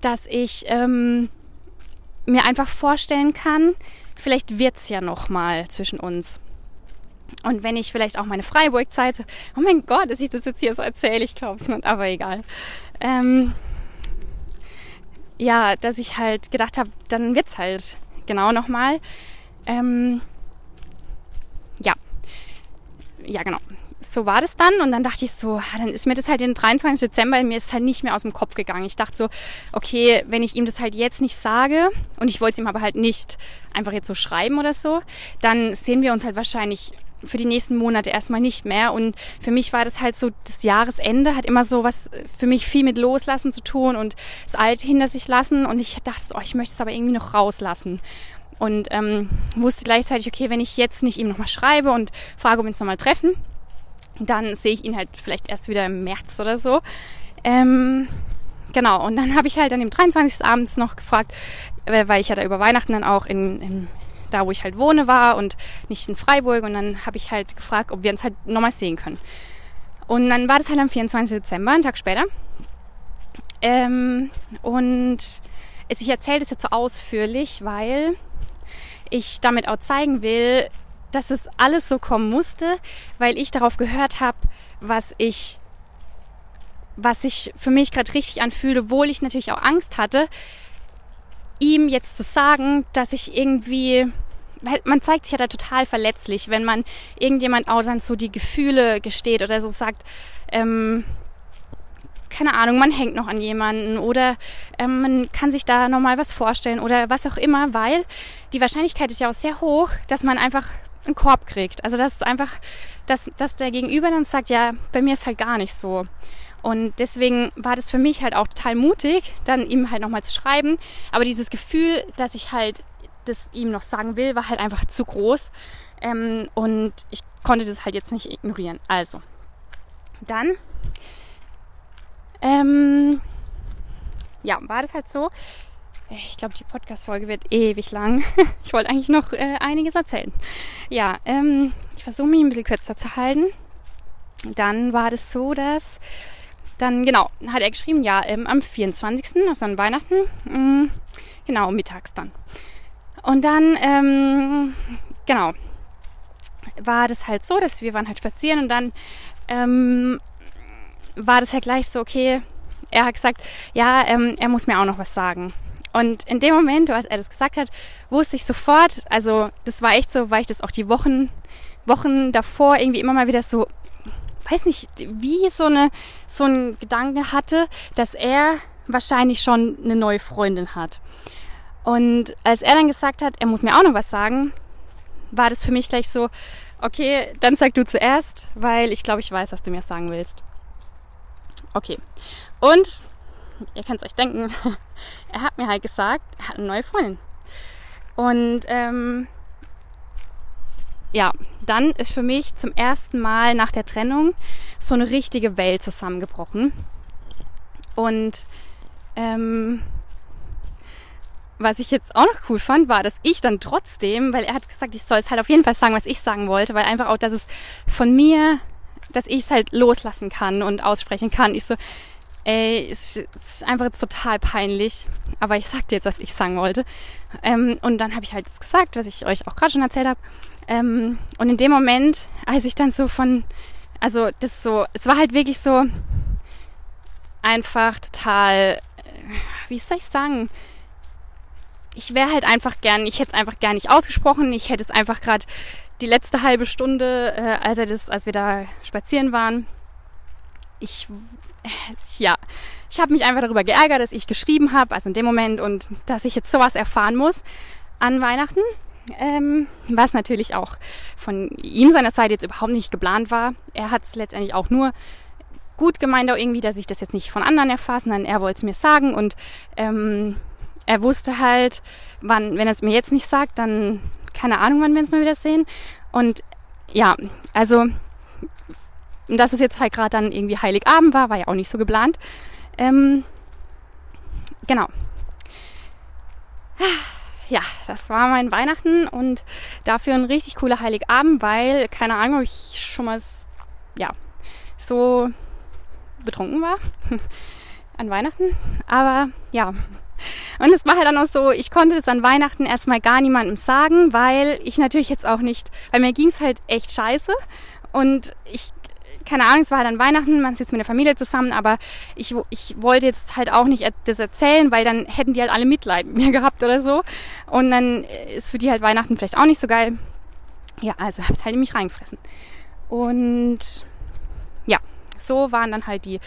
dass ich ähm, mir einfach vorstellen kann, vielleicht wird es ja noch mal zwischen uns. Und wenn ich vielleicht auch meine Freiburg-Zeit, oh mein Gott, dass ich das jetzt hier so erzähle, ich glaube es nicht, aber egal. Ähm, ja, dass ich halt gedacht habe, dann wird es halt genau nochmal. Ähm, ja, ja genau. So war das dann und dann dachte ich so, dann ist mir das halt den 23. Dezember, mir ist halt nicht mehr aus dem Kopf gegangen. Ich dachte so, okay, wenn ich ihm das halt jetzt nicht sage und ich wollte es ihm aber halt nicht einfach jetzt so schreiben oder so, dann sehen wir uns halt wahrscheinlich für die nächsten Monate erstmal nicht mehr. Und für mich war das halt so, das Jahresende hat immer so was für mich viel mit Loslassen zu tun und das Alte hinter sich lassen. Und ich dachte so, oh, ich möchte es aber irgendwie noch rauslassen und ähm, wusste gleichzeitig, okay, wenn ich jetzt nicht ihm nochmal schreibe und frage, ob wir uns nochmal treffen, dann sehe ich ihn halt vielleicht erst wieder im März oder so. Ähm, genau, und dann habe ich halt an dem 23. abends noch gefragt, äh, weil ich ja da über Weihnachten dann auch in, in da, wo ich halt wohne, war und nicht in Freiburg. Und dann habe ich halt gefragt, ob wir uns halt nochmal sehen können. Und dann war das halt am 24. Dezember, einen Tag später. Ähm, und ich erzähle das jetzt so ausführlich, weil ich damit auch zeigen will, dass es alles so kommen musste, weil ich darauf gehört habe, was ich was sich für mich gerade richtig anfühlt, obwohl ich natürlich auch Angst hatte, ihm jetzt zu sagen, dass ich irgendwie, man zeigt sich ja da total verletzlich, wenn man irgendjemand auch dann so die Gefühle gesteht oder so sagt, ähm, keine Ahnung, man hängt noch an jemanden oder ähm, man kann sich da nochmal was vorstellen oder was auch immer, weil die Wahrscheinlichkeit ist ja auch sehr hoch, dass man einfach einen Korb kriegt. Also das ist einfach, dass, dass der Gegenüber dann sagt, ja, bei mir ist halt gar nicht so. Und deswegen war das für mich halt auch total mutig, dann ihm halt nochmal zu schreiben. Aber dieses Gefühl, dass ich halt das ihm noch sagen will, war halt einfach zu groß. Ähm, und ich konnte das halt jetzt nicht ignorieren. Also, dann ähm, ja, war das halt so. Ich glaube, die Podcast-Folge wird ewig lang. Ich wollte eigentlich noch äh, einiges erzählen. Ja, ähm, ich versuche mich ein bisschen kürzer zu halten. Dann war das so, dass dann, genau, hat er geschrieben, ja, ähm, am 24., also an Weihnachten, mh, mm, genau, mittags dann. Und dann, ähm, genau, war das halt so, dass wir waren halt spazieren und dann ähm, war das halt gleich so, okay, er hat gesagt, ja, ähm, er muss mir auch noch was sagen. Und in dem Moment, als er das gesagt hat, wusste ich sofort, also das war echt so, weil ich das auch die Wochen, Wochen davor irgendwie immer mal wieder so, weiß nicht, wie so eine, so ein Gedanke hatte, dass er wahrscheinlich schon eine neue Freundin hat. Und als er dann gesagt hat, er muss mir auch noch was sagen, war das für mich gleich so, okay, dann sag du zuerst, weil ich glaube, ich weiß, was du mir sagen willst. Okay. Und ihr könnt es euch denken, er hat mir halt gesagt, er hat eine neue Freundin. Und ähm, ja, dann ist für mich zum ersten Mal nach der Trennung so eine richtige Welt zusammengebrochen. Und ähm, was ich jetzt auch noch cool fand, war, dass ich dann trotzdem, weil er hat gesagt, ich soll es halt auf jeden Fall sagen, was ich sagen wollte, weil einfach auch, dass es von mir dass ich es halt loslassen kann und aussprechen kann. Ich so, ey, es ist einfach total peinlich, aber ich sagte jetzt, was ich sagen wollte. Ähm, und dann habe ich halt das gesagt, was ich euch auch gerade schon erzählt habe. Ähm, und in dem Moment, als ich dann so von, also das so, es war halt wirklich so einfach total, äh, wie soll ich sagen, ich wäre halt einfach gern, ich hätte es einfach gern nicht ausgesprochen, ich hätte es einfach gerade die letzte halbe Stunde, äh, als, er das, als wir da spazieren waren, ich, ja, ich habe mich einfach darüber geärgert, dass ich geschrieben habe, also in dem Moment und dass ich jetzt sowas erfahren muss an Weihnachten, ähm, was natürlich auch von ihm seiner Seite jetzt überhaupt nicht geplant war. Er hat es letztendlich auch nur gut gemeint auch irgendwie, dass ich das jetzt nicht von anderen erfahre, sondern er wollte es mir sagen. Und ähm, er wusste halt, wann, wenn er es mir jetzt nicht sagt, dann keine Ahnung, wann wir uns mal wieder sehen. Und ja, also dass es jetzt halt gerade dann irgendwie Heiligabend war, war ja auch nicht so geplant. Ähm, genau. Ja, das war mein Weihnachten und dafür ein richtig cooler Heiligabend, weil, keine Ahnung, ob ich schon mal ja, so betrunken war an Weihnachten. Aber ja, und es war halt dann auch so, ich konnte das an Weihnachten erstmal gar niemandem sagen, weil ich natürlich jetzt auch nicht, weil mir ging es halt echt scheiße. Und ich, keine Ahnung, es war halt an Weihnachten, man sitzt mit der Familie zusammen, aber ich, ich wollte jetzt halt auch nicht das erzählen, weil dann hätten die halt alle Mitleid mit mir gehabt oder so. Und dann ist für die halt Weihnachten vielleicht auch nicht so geil. Ja, also habe ich halt in mich reingefressen. Und ja, so waren dann halt die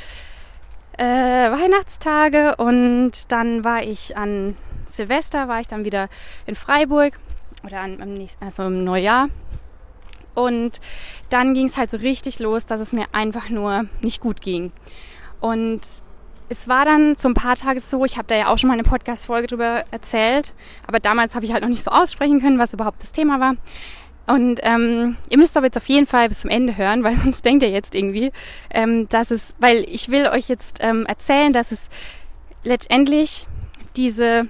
äh, Weihnachtstage und dann war ich an Silvester, war ich dann wieder in Freiburg oder an, am nächsten, also im Neujahr. Und dann ging es halt so richtig los, dass es mir einfach nur nicht gut ging. Und es war dann so ein paar Tage so, ich habe da ja auch schon mal eine Podcast-Folge drüber erzählt, aber damals habe ich halt noch nicht so aussprechen können, was überhaupt das Thema war. Und ähm, ihr müsst aber jetzt auf jeden Fall bis zum Ende hören, weil sonst denkt ihr jetzt irgendwie, ähm, dass es, weil ich will euch jetzt ähm, erzählen, dass es letztendlich diese,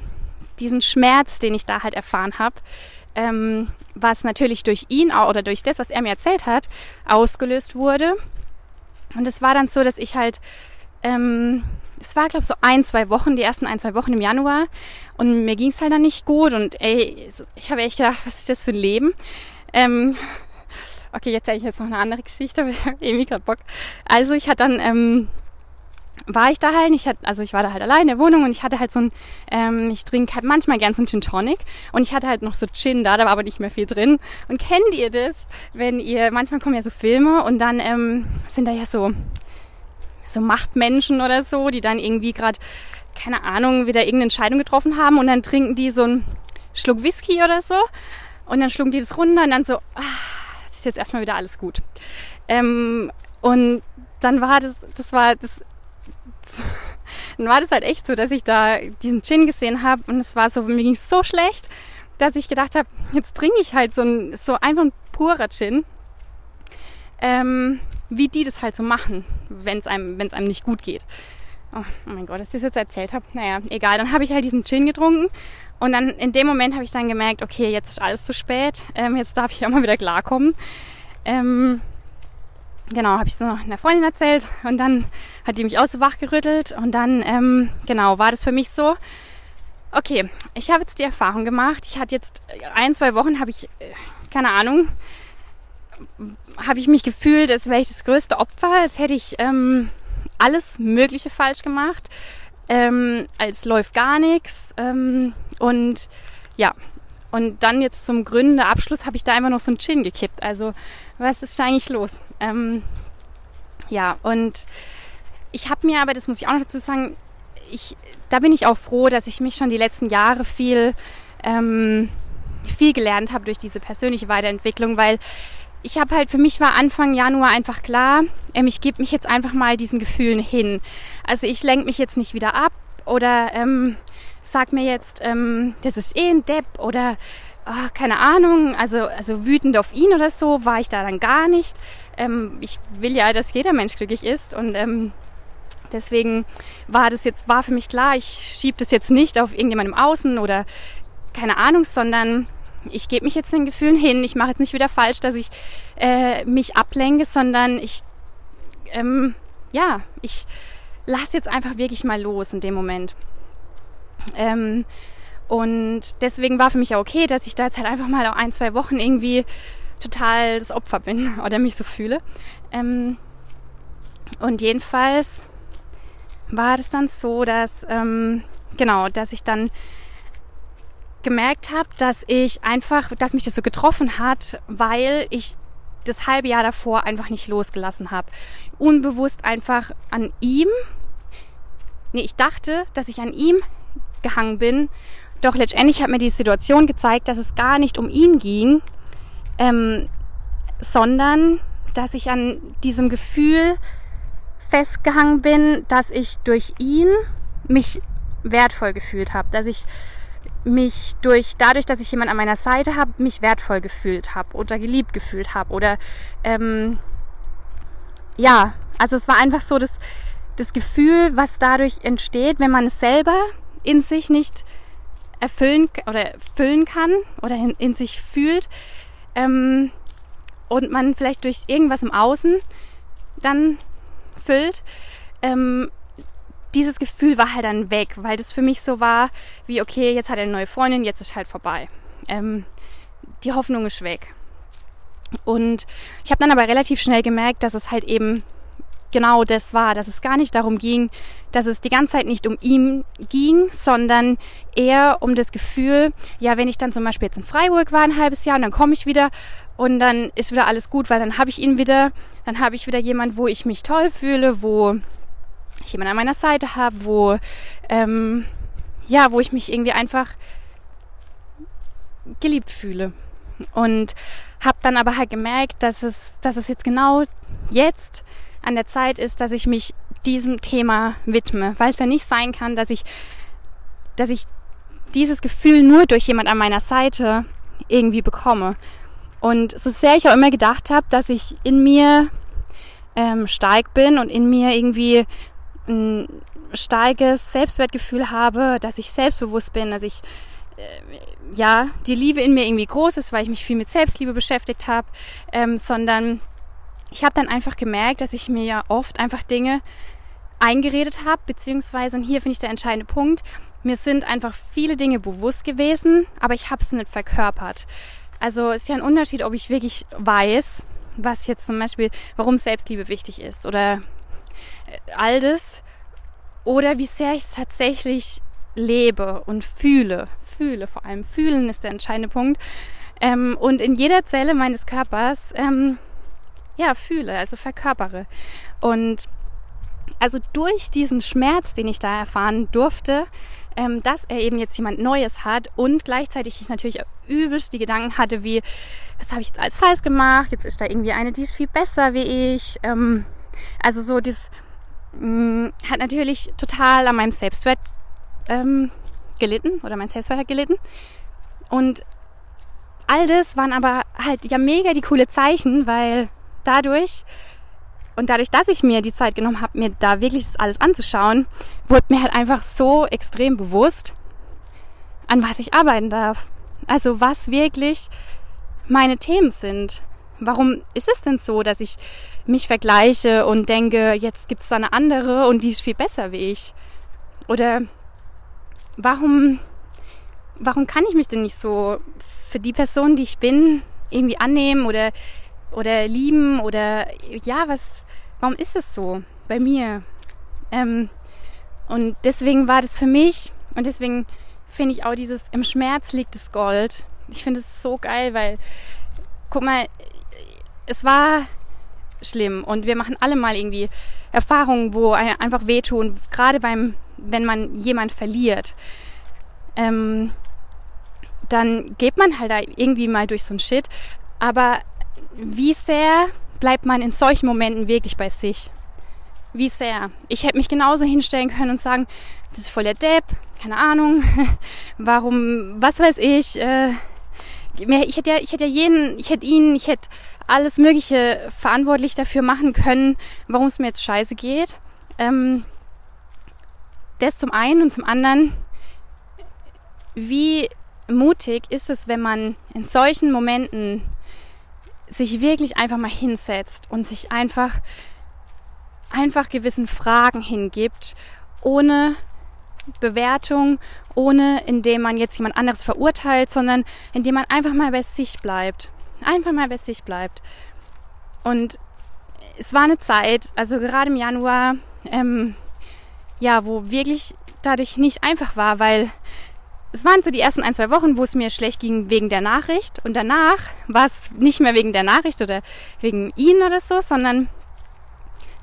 diesen Schmerz, den ich da halt erfahren habe, ähm, was natürlich durch ihn oder durch das, was er mir erzählt hat, ausgelöst wurde. Und es war dann so, dass ich halt, ähm, es war glaube so ein, zwei Wochen, die ersten ein, zwei Wochen im Januar und mir ging es halt dann nicht gut und ey, ich habe echt gedacht, was ist das für ein Leben? Ähm, okay, jetzt erzähle ich jetzt noch eine andere Geschichte, aber ich habe irgendwie gerade Bock. Also ich hatte dann, ähm, war ich da halt, ich hatte, also ich war da halt allein in der Wohnung und ich hatte halt so ein, ähm, ich trinke halt manchmal gern so ein Gin Tonic und ich hatte halt noch so Gin da, da war aber nicht mehr viel drin. Und kennt ihr das, wenn ihr, manchmal kommen ja so Filme und dann ähm, sind da ja so, so Machtmenschen oder so, die dann irgendwie gerade, keine Ahnung, wieder irgendeine Entscheidung getroffen haben und dann trinken die so einen Schluck Whisky oder so und dann schlugen die das runter und dann so, ah, das ist jetzt erstmal wieder alles gut. Ähm, und dann war das, das war das, das, dann war das halt echt so, dass ich da diesen Gin gesehen habe und es war so, mir ging so schlecht, dass ich gedacht habe, jetzt trinke ich halt so ein, so einfach ein purer Gin. Ähm, wie die das halt so machen, wenn es einem, wenn es einem nicht gut geht. Oh, oh mein Gott, dass ich das jetzt erzählt habe. Naja, egal. Dann habe ich halt diesen Gin getrunken und dann in dem Moment habe ich dann gemerkt, okay, jetzt ist alles zu spät. Ähm, jetzt darf ich auch mal wieder klarkommen. Ähm, genau, habe ich es noch einer Freundin erzählt und dann hat die mich auch so wachgerüttelt und dann, ähm, genau, war das für mich so, okay, ich habe jetzt die Erfahrung gemacht. Ich hatte jetzt ein, zwei Wochen, habe ich, äh, keine Ahnung, habe ich mich gefühlt, als wäre ich das größte Opfer, als hätte ich ähm, alles Mögliche falsch gemacht ähm, als läuft gar nichts. Ähm, und ja, und dann jetzt zum gründenden Abschluss habe ich da einfach noch so ein Chin gekippt. Also, was ist da eigentlich los? Ähm, ja, und ich habe mir aber, das muss ich auch noch dazu sagen, ich, da bin ich auch froh, dass ich mich schon die letzten Jahre viel, ähm, viel gelernt habe durch diese persönliche Weiterentwicklung, weil ich habe halt, für mich war Anfang Januar einfach klar, ähm, ich gebe mich jetzt einfach mal diesen Gefühlen hin. Also ich lenke mich jetzt nicht wieder ab oder ähm, sag mir jetzt, ähm, das ist eh ein Depp oder oh, keine Ahnung, also, also wütend auf ihn oder so, war ich da dann gar nicht. Ähm, ich will ja, dass jeder Mensch glücklich ist und ähm, deswegen war das jetzt, war für mich klar, ich schiebe das jetzt nicht auf irgendjemandem außen oder keine Ahnung, sondern ich gebe mich jetzt den Gefühlen hin. Ich mache jetzt nicht wieder falsch, dass ich äh, mich ablenke, sondern ich ähm, ja, ich lasse jetzt einfach wirklich mal los in dem Moment. Ähm, und deswegen war für mich ja okay, dass ich da jetzt halt einfach mal ein, zwei Wochen irgendwie total das Opfer bin oder mich so fühle. Ähm, und jedenfalls war das dann so, dass, ähm, genau, dass ich dann gemerkt habe, dass ich einfach, dass mich das so getroffen hat, weil ich das halbe Jahr davor einfach nicht losgelassen habe. Unbewusst einfach an ihm. Nee, ich dachte, dass ich an ihm gehangen bin. Doch letztendlich hat mir die Situation gezeigt, dass es gar nicht um ihn ging, ähm, sondern dass ich an diesem Gefühl festgehangen bin, dass ich durch ihn mich wertvoll gefühlt habe, dass ich mich durch dadurch, dass ich jemand an meiner Seite habe, mich wertvoll gefühlt habe oder geliebt gefühlt habe oder ähm, ja, also es war einfach so das, das Gefühl, was dadurch entsteht, wenn man es selber in sich nicht erfüllen oder füllen kann oder in, in sich fühlt ähm, und man vielleicht durch irgendwas im Außen dann füllt, ähm, dieses Gefühl war halt dann weg, weil das für mich so war, wie okay, jetzt hat er eine neue Freundin, jetzt ist halt vorbei. Ähm, die Hoffnung ist weg. Und ich habe dann aber relativ schnell gemerkt, dass es halt eben genau das war, dass es gar nicht darum ging, dass es die ganze Zeit nicht um ihn ging, sondern eher um das Gefühl, ja, wenn ich dann zum Beispiel jetzt in Freiburg war ein halbes Jahr und dann komme ich wieder und dann ist wieder alles gut, weil dann habe ich ihn wieder, dann habe ich wieder jemand, wo ich mich toll fühle, wo ich jemanden an meiner Seite habe, wo ähm, ja, wo ich mich irgendwie einfach geliebt fühle. Und habe dann aber halt gemerkt, dass es, dass es jetzt genau jetzt an der Zeit ist, dass ich mich diesem Thema widme, weil es ja nicht sein kann, dass ich, dass ich dieses Gefühl nur durch jemand an meiner Seite irgendwie bekomme. Und so sehr ich auch immer gedacht habe, dass ich in mir ähm, stark bin und in mir irgendwie ein starkes Selbstwertgefühl habe, dass ich selbstbewusst bin, dass ich äh, ja die Liebe in mir irgendwie groß ist, weil ich mich viel mit Selbstliebe beschäftigt habe, ähm, sondern ich habe dann einfach gemerkt, dass ich mir ja oft einfach Dinge eingeredet habe, beziehungsweise, und hier finde ich der entscheidende Punkt, mir sind einfach viele Dinge bewusst gewesen, aber ich habe es nicht verkörpert. Also ist ja ein Unterschied, ob ich wirklich weiß, was jetzt zum Beispiel, warum Selbstliebe wichtig ist oder all das, oder wie sehr ich es tatsächlich lebe und fühle. Fühle vor allem. Fühlen ist der entscheidende Punkt. Ähm, und in jeder Zelle meines Körpers ähm, ja, fühle, also verkörpere. Und also durch diesen Schmerz, den ich da erfahren durfte, ähm, dass er eben jetzt jemand Neues hat und gleichzeitig ich natürlich übelst die Gedanken hatte, wie, was habe ich jetzt alles falsch gemacht? Jetzt ist da irgendwie eine, die ist viel besser wie ich. Ähm, also so das mm, hat natürlich total an meinem Selbstwert ähm, gelitten oder mein Selbstwert hat gelitten. Und all das waren aber halt ja mega die coole Zeichen, weil dadurch und dadurch, dass ich mir die Zeit genommen habe, mir da wirklich das alles anzuschauen, wurde mir halt einfach so extrem bewusst, an was ich arbeiten darf. Also was wirklich meine Themen sind. Warum ist es denn so, dass ich mich vergleiche und denke, jetzt gibt es da eine andere und die ist viel besser wie ich? Oder warum, warum kann ich mich denn nicht so für die Person, die ich bin, irgendwie annehmen oder oder lieben oder ja, was, warum ist es so bei mir? Ähm, und deswegen war das für mich und deswegen finde ich auch dieses im Schmerz liegt das Gold. Ich finde es so geil, weil guck mal, es war schlimm und wir machen alle mal irgendwie Erfahrungen, wo einfach wehtun, gerade beim, wenn man jemand verliert. Ähm, dann geht man halt da irgendwie mal durch so ein Shit, aber wie sehr bleibt man in solchen Momenten wirklich bei sich? Wie sehr? Ich hätte mich genauso hinstellen können und sagen, das ist voll der Depp, keine Ahnung, warum, was weiß ich. Äh, ich hätte ja, ich hätte ja jeden, ich hätte ihn, ich hätte alles Mögliche verantwortlich dafür machen können, warum es mir jetzt scheiße geht. Ähm, das zum einen und zum anderen, wie mutig ist es, wenn man in solchen Momenten sich wirklich einfach mal hinsetzt und sich einfach einfach gewissen Fragen hingibt, ohne Bewertung, ohne indem man jetzt jemand anderes verurteilt, sondern indem man einfach mal bei sich bleibt. Einfach mal bei sich bleibt. Und es war eine Zeit, also gerade im Januar, ähm, ja, wo wirklich dadurch nicht einfach war, weil es waren so die ersten ein, zwei Wochen, wo es mir schlecht ging wegen der Nachricht. Und danach war es nicht mehr wegen der Nachricht oder wegen ihn oder so, sondern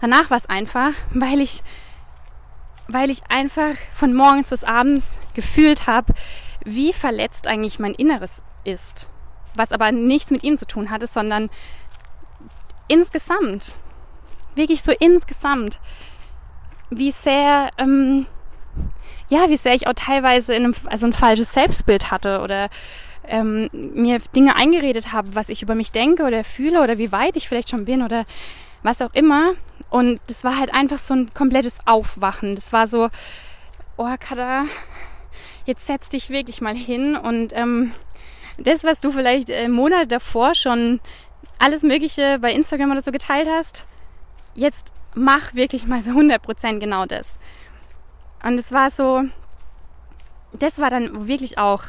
danach war es einfach, weil ich, weil ich einfach von morgens bis abends gefühlt habe, wie verletzt eigentlich mein Inneres ist. Was aber nichts mit ihm zu tun hatte, sondern insgesamt. Wirklich so insgesamt. Wie sehr ähm, ja, wie sehr ich auch teilweise in einem, also ein falsches Selbstbild hatte oder ähm, mir Dinge eingeredet habe, was ich über mich denke oder fühle oder wie weit ich vielleicht schon bin oder was auch immer. Und das war halt einfach so ein komplettes Aufwachen. Das war so, oh Kada, jetzt setz dich wirklich mal hin und ähm, das, was du vielleicht äh, Monate davor schon alles Mögliche bei Instagram oder so geteilt hast, jetzt mach wirklich mal so 100% genau das. Und es war so, das war dann wirklich auch,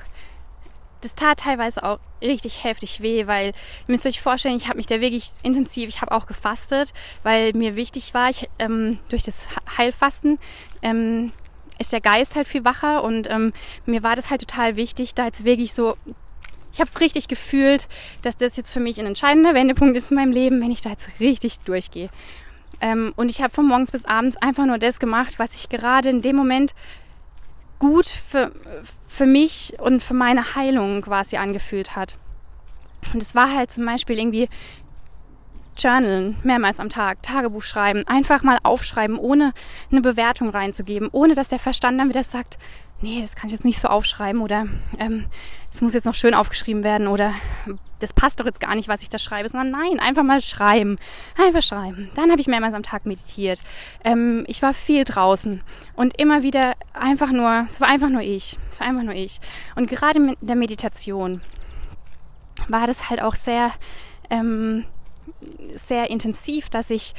das tat teilweise auch richtig heftig weh, weil ihr müsst euch vorstellen, ich habe mich da wirklich intensiv, ich habe auch gefastet, weil mir wichtig war, ich, ähm, durch das Heilfasten ähm, ist der Geist halt viel wacher und ähm, mir war das halt total wichtig, da jetzt wirklich so ich habe es richtig gefühlt, dass das jetzt für mich ein entscheidender Wendepunkt ist in meinem Leben, wenn ich da jetzt richtig durchgehe. Ähm, und ich habe von morgens bis abends einfach nur das gemacht, was ich gerade in dem Moment gut für, für mich und für meine Heilung quasi angefühlt hat. Und es war halt zum Beispiel irgendwie Journalen mehrmals am Tag, Tagebuch schreiben, einfach mal aufschreiben, ohne eine Bewertung reinzugeben, ohne dass der Verstand dann wieder sagt, nee, das kann ich jetzt nicht so aufschreiben oder ähm, es muss jetzt noch schön aufgeschrieben werden oder das passt doch jetzt gar nicht, was ich da schreibe, sondern nein, einfach mal schreiben, einfach schreiben. Dann habe ich mehrmals am Tag meditiert. Ähm, ich war viel draußen und immer wieder einfach nur, es war einfach nur ich, es war einfach nur ich. Und gerade mit der Meditation war das halt auch sehr, ähm, sehr intensiv, dass ich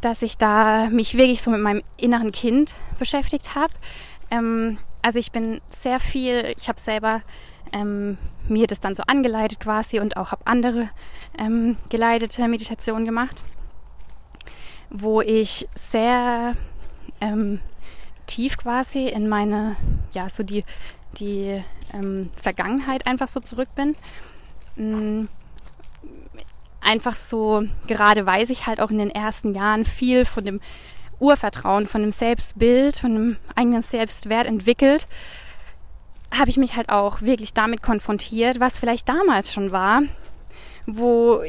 dass ich da mich wirklich so mit meinem inneren Kind beschäftigt habe. Ähm, also ich bin sehr viel, ich habe selber ähm, mir das dann so angeleitet quasi und auch habe andere ähm, geleitete Meditationen gemacht, wo ich sehr ähm, tief quasi in meine, ja, so die, die ähm, Vergangenheit einfach so zurück bin. Mhm einfach so, gerade weiß ich halt auch in den ersten Jahren viel von dem Urvertrauen, von dem Selbstbild, von dem eigenen Selbstwert entwickelt, habe ich mich halt auch wirklich damit konfrontiert, was vielleicht damals schon war, wo,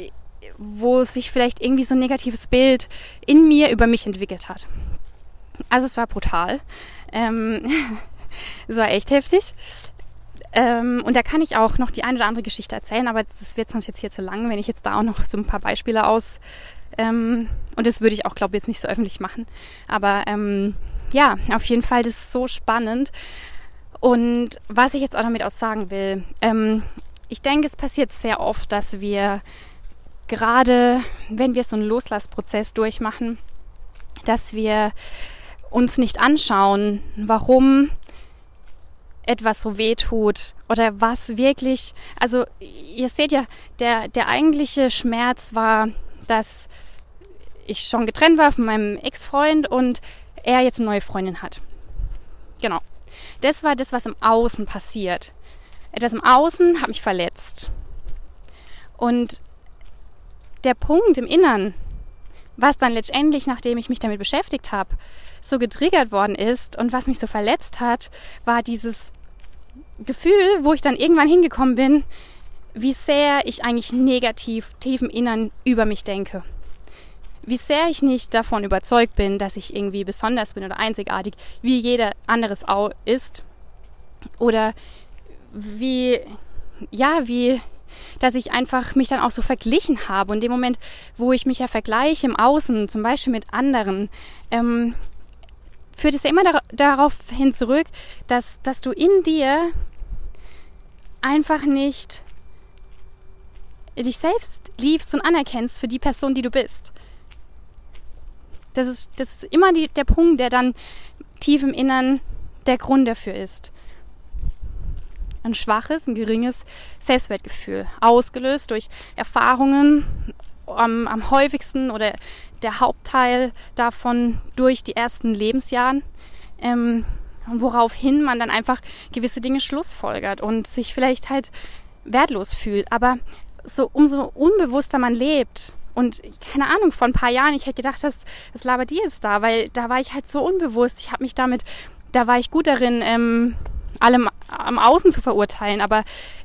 wo sich vielleicht irgendwie so ein negatives Bild in mir über mich entwickelt hat. Also es war brutal. Ähm, es war echt heftig. Ähm, und da kann ich auch noch die eine oder andere Geschichte erzählen, aber das wird sonst jetzt hier zu lang, wenn ich jetzt da auch noch so ein paar Beispiele aus ähm, und das würde ich auch, glaube ich, jetzt nicht so öffentlich machen. Aber ähm, ja, auf jeden Fall, das ist so spannend. Und was ich jetzt auch damit auch sagen will, ähm, ich denke, es passiert sehr oft, dass wir gerade, wenn wir so einen Loslassprozess durchmachen, dass wir uns nicht anschauen, warum etwas so weh tut oder was wirklich, also ihr seht ja, der, der eigentliche Schmerz war dass ich schon getrennt war von meinem Ex-Freund und er jetzt eine neue Freundin hat. Genau. Das war das, was im Außen passiert. Etwas im Außen hat mich verletzt. Und der Punkt im Innern, was dann letztendlich, nachdem ich mich damit beschäftigt habe, so getriggert worden ist und was mich so verletzt hat, war dieses Gefühl, wo ich dann irgendwann hingekommen bin, wie sehr ich eigentlich negativ tief im Innern über mich denke. Wie sehr ich nicht davon überzeugt bin, dass ich irgendwie besonders bin oder einzigartig, wie jeder anderes auch ist. Oder wie, ja, wie, dass ich einfach mich dann auch so verglichen habe. Und dem Moment, wo ich mich ja vergleiche im Außen, zum Beispiel mit anderen, ähm, führt es ja immer dar darauf hin zurück, dass, dass du in dir einfach nicht dich selbst liebst und anerkennst für die Person, die du bist. Das ist, das ist immer die, der Punkt, der dann tief im Innern der Grund dafür ist. Ein schwaches, ein geringes Selbstwertgefühl, ausgelöst durch Erfahrungen am, am häufigsten oder der Hauptteil davon durch die ersten Lebensjahren, ähm, woraufhin man dann einfach gewisse Dinge schlussfolgert und sich vielleicht halt wertlos fühlt. Aber so umso unbewusster man lebt, und keine Ahnung, vor ein paar Jahren, ich hätte gedacht, das, das labert die jetzt da, weil da war ich halt so unbewusst. Ich habe mich damit, da war ich gut darin, ähm, allem am Außen zu verurteilen, aber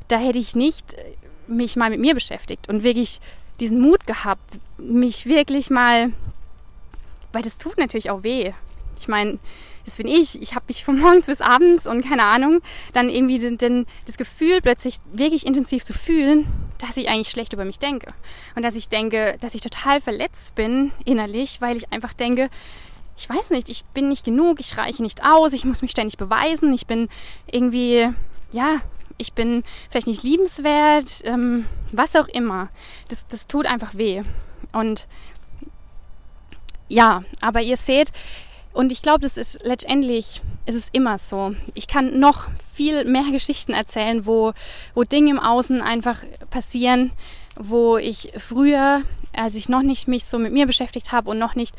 da hätte ich nicht äh, mich mal mit mir beschäftigt und wirklich diesen Mut gehabt, mich wirklich mal, weil das tut natürlich auch weh. Ich meine, das bin ich. Ich habe mich von morgens bis abends und keine Ahnung, dann irgendwie den, den, das Gefühl plötzlich wirklich intensiv zu fühlen, dass ich eigentlich schlecht über mich denke. Und dass ich denke, dass ich total verletzt bin innerlich, weil ich einfach denke, ich weiß nicht, ich bin nicht genug, ich reiche nicht aus, ich muss mich ständig beweisen, ich bin irgendwie, ja, ich bin vielleicht nicht liebenswert, ähm, was auch immer. Das, das tut einfach weh. Und ja, aber ihr seht, und ich glaube, das ist letztendlich, ist es immer so. Ich kann noch viel mehr Geschichten erzählen, wo, wo Dinge im Außen einfach passieren, wo ich früher, als ich noch nicht mich so mit mir beschäftigt habe und noch nicht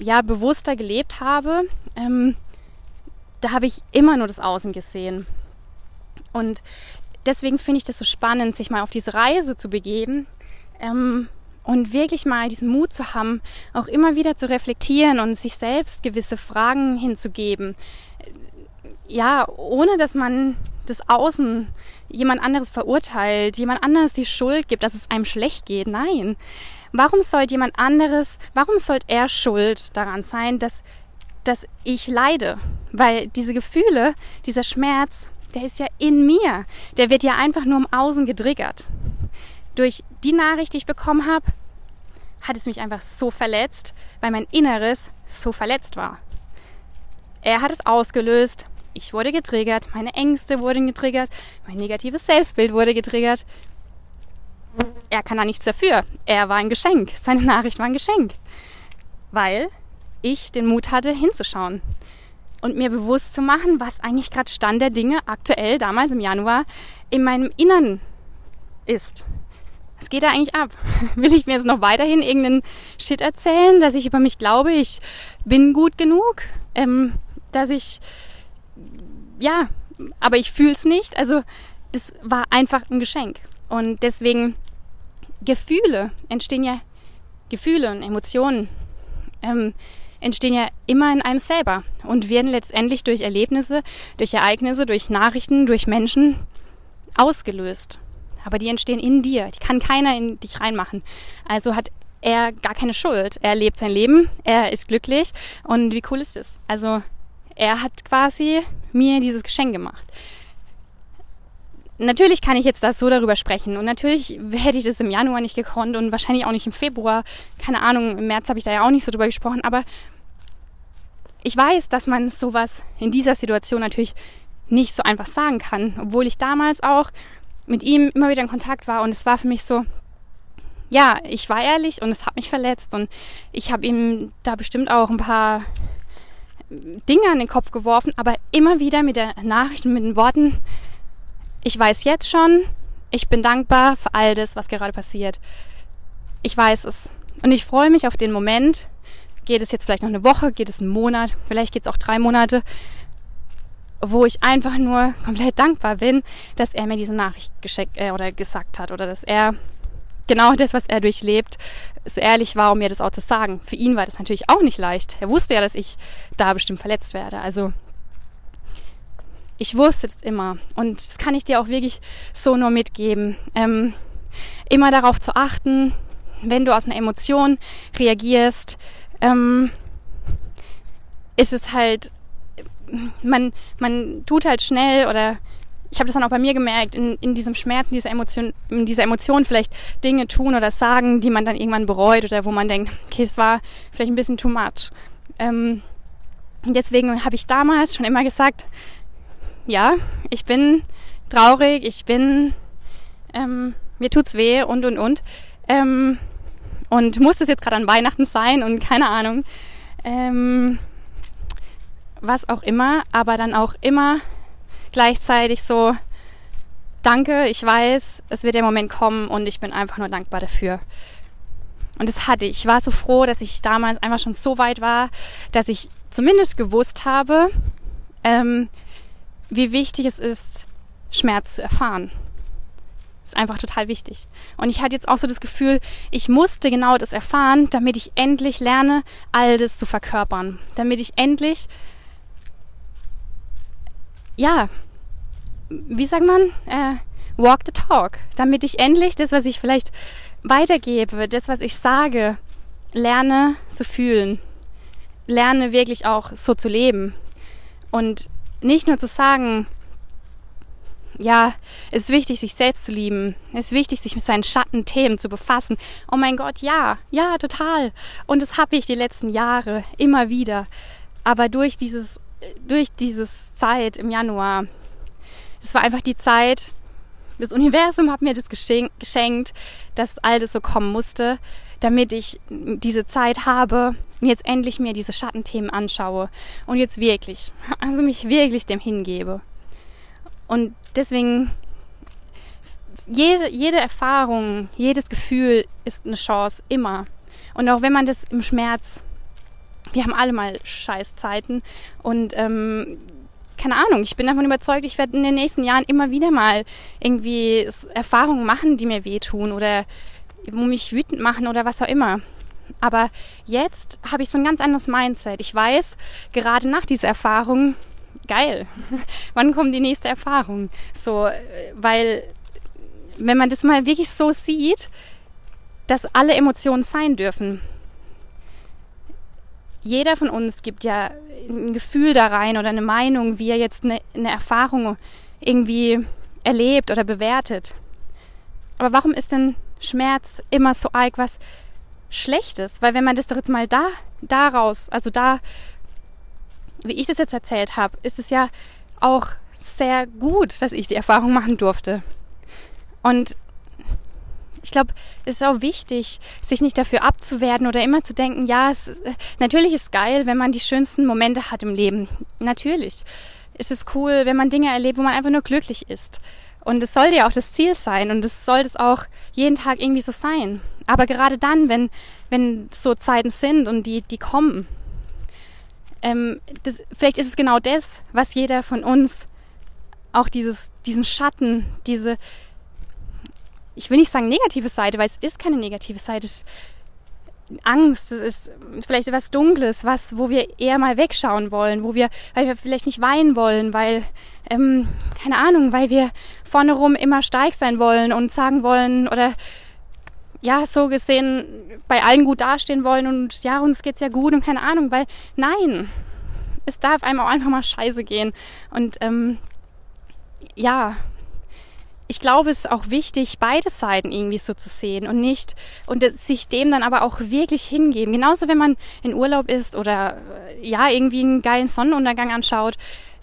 ja bewusster gelebt habe, ähm, da habe ich immer nur das Außen gesehen. Und deswegen finde ich das so spannend, sich mal auf diese Reise zu begeben. Ähm, und wirklich mal diesen Mut zu haben, auch immer wieder zu reflektieren und sich selbst gewisse Fragen hinzugeben. Ja, ohne dass man das Außen jemand anderes verurteilt, jemand anderes die Schuld gibt, dass es einem schlecht geht. Nein. Warum sollte jemand anderes, warum sollte er schuld daran sein, dass, dass ich leide? Weil diese Gefühle, dieser Schmerz, der ist ja in mir. Der wird ja einfach nur im Außen getriggert durch die Nachricht, die ich bekommen habe, hat es mich einfach so verletzt, weil mein Inneres so verletzt war. Er hat es ausgelöst, ich wurde getriggert, meine Ängste wurden getriggert, mein negatives Selbstbild wurde getriggert. Er kann da nichts dafür. Er war ein Geschenk. Seine Nachricht war ein Geschenk. Weil ich den Mut hatte, hinzuschauen und mir bewusst zu machen, was eigentlich gerade Stand der Dinge aktuell damals im Januar in meinem Innern ist. Was geht da eigentlich ab? Will ich mir jetzt noch weiterhin irgendeinen Shit erzählen, dass ich über mich glaube, ich bin gut genug, ähm, dass ich, ja, aber ich fühle es nicht. Also das war einfach ein Geschenk. Und deswegen Gefühle entstehen ja, Gefühle und Emotionen ähm, entstehen ja immer in einem selber und werden letztendlich durch Erlebnisse, durch Ereignisse, durch Nachrichten, durch Menschen ausgelöst aber die entstehen in dir. Die kann keiner in dich reinmachen. Also hat er gar keine Schuld. Er lebt sein Leben, er ist glücklich und wie cool ist das? Also er hat quasi mir dieses Geschenk gemacht. Natürlich kann ich jetzt das so darüber sprechen und natürlich hätte ich das im Januar nicht gekonnt und wahrscheinlich auch nicht im Februar. Keine Ahnung, im März habe ich da ja auch nicht so drüber gesprochen, aber ich weiß, dass man sowas in dieser Situation natürlich nicht so einfach sagen kann, obwohl ich damals auch mit ihm immer wieder in Kontakt war und es war für mich so, ja, ich war ehrlich und es hat mich verletzt und ich habe ihm da bestimmt auch ein paar Dinge an den Kopf geworfen, aber immer wieder mit der Nachricht und mit den Worten, ich weiß jetzt schon, ich bin dankbar für all das, was gerade passiert. Ich weiß es. Und ich freue mich auf den Moment. Geht es jetzt vielleicht noch eine Woche, geht es einen Monat, vielleicht geht es auch drei Monate wo ich einfach nur komplett dankbar bin, dass er mir diese Nachricht geschickt äh, oder gesagt hat oder dass er genau das, was er durchlebt, so ehrlich war, um mir das auch zu sagen. Für ihn war das natürlich auch nicht leicht. Er wusste ja, dass ich da bestimmt verletzt werde. Also ich wusste das immer und das kann ich dir auch wirklich so nur mitgeben. Ähm, immer darauf zu achten, wenn du aus einer Emotion reagierst, ähm, ist es halt man, man tut halt schnell oder ich habe das dann auch bei mir gemerkt, in, in diesem Schmerz, in dieser Emotion, in dieser Emotion vielleicht Dinge tun oder sagen, die man dann irgendwann bereut oder wo man denkt, okay, es war vielleicht ein bisschen too much. Ähm, deswegen habe ich damals schon immer gesagt, ja, ich bin traurig, ich bin, ähm, mir tut's weh und und und. Ähm, Und muss das jetzt gerade an Weihnachten sein und keine Ahnung. Ähm, was auch immer, aber dann auch immer gleichzeitig so, danke, ich weiß, es wird der Moment kommen und ich bin einfach nur dankbar dafür. Und das hatte ich. Ich war so froh, dass ich damals einfach schon so weit war, dass ich zumindest gewusst habe, ähm, wie wichtig es ist, Schmerz zu erfahren. Das ist einfach total wichtig. Und ich hatte jetzt auch so das Gefühl, ich musste genau das erfahren, damit ich endlich lerne, all das zu verkörpern. Damit ich endlich, ja, wie sagt man, äh, walk the talk. Damit ich endlich das, was ich vielleicht weitergebe, das, was ich sage, lerne zu fühlen. Lerne wirklich auch so zu leben. Und nicht nur zu sagen, ja, es ist wichtig, sich selbst zu lieben. Es ist wichtig, sich mit seinen Schattenthemen zu befassen. Oh mein Gott, ja, ja, total. Und das habe ich die letzten Jahre immer wieder. Aber durch dieses, durch dieses Zeit im Januar, das war einfach die Zeit, das Universum hat mir das geschenkt, dass all das so kommen musste, damit ich diese Zeit habe und jetzt endlich mir diese Schattenthemen anschaue und jetzt wirklich, also mich wirklich dem hingebe. Und deswegen, jede, jede Erfahrung, jedes Gefühl ist eine Chance, immer. Und auch wenn man das im Schmerz, wir haben alle mal Scheißzeiten und ähm, keine Ahnung, ich bin davon überzeugt, ich werde in den nächsten Jahren immer wieder mal irgendwie Erfahrungen machen, die mir wehtun oder mich wütend machen oder was auch immer. Aber jetzt habe ich so ein ganz anderes Mindset. Ich weiß, gerade nach dieser Erfahrung, geil, wann kommt die nächste Erfahrung? So, weil wenn man das mal wirklich so sieht, dass alle Emotionen sein dürfen. Jeder von uns gibt ja ein Gefühl da rein oder eine Meinung, wie er jetzt eine, eine Erfahrung irgendwie erlebt oder bewertet. Aber warum ist denn Schmerz immer so arg was Schlechtes? Weil wenn man das doch jetzt mal da, daraus, also da wie ich das jetzt erzählt habe, ist es ja auch sehr gut, dass ich die Erfahrung machen durfte. Und ich glaube, es ist auch wichtig, sich nicht dafür abzuwerten oder immer zu denken, ja, es, ist, natürlich ist geil, wenn man die schönsten Momente hat im Leben. Natürlich ist es cool, wenn man Dinge erlebt, wo man einfach nur glücklich ist. Und es soll ja auch das Ziel sein und es soll das auch jeden Tag irgendwie so sein. Aber gerade dann, wenn, wenn so Zeiten sind und die, die kommen, ähm, das, vielleicht ist es genau das, was jeder von uns auch dieses, diesen Schatten, diese, ich will nicht sagen negative Seite, weil es ist keine negative Seite, es ist Angst, es ist vielleicht etwas Dunkles, was, wo wir eher mal wegschauen wollen, wo wir, weil wir vielleicht nicht weinen wollen, weil, ähm, keine Ahnung, weil wir vorne rum immer stark sein wollen und sagen wollen oder ja, so gesehen bei allen gut dastehen wollen und ja, uns geht's ja gut und keine Ahnung, weil nein, es darf einem auch einfach mal scheiße gehen. Und ähm, ja, ich glaube, es ist auch wichtig, beide Seiten irgendwie so zu sehen und nicht und sich dem dann aber auch wirklich hingeben. Genauso, wenn man in Urlaub ist oder äh, ja, irgendwie einen geilen Sonnenuntergang anschaut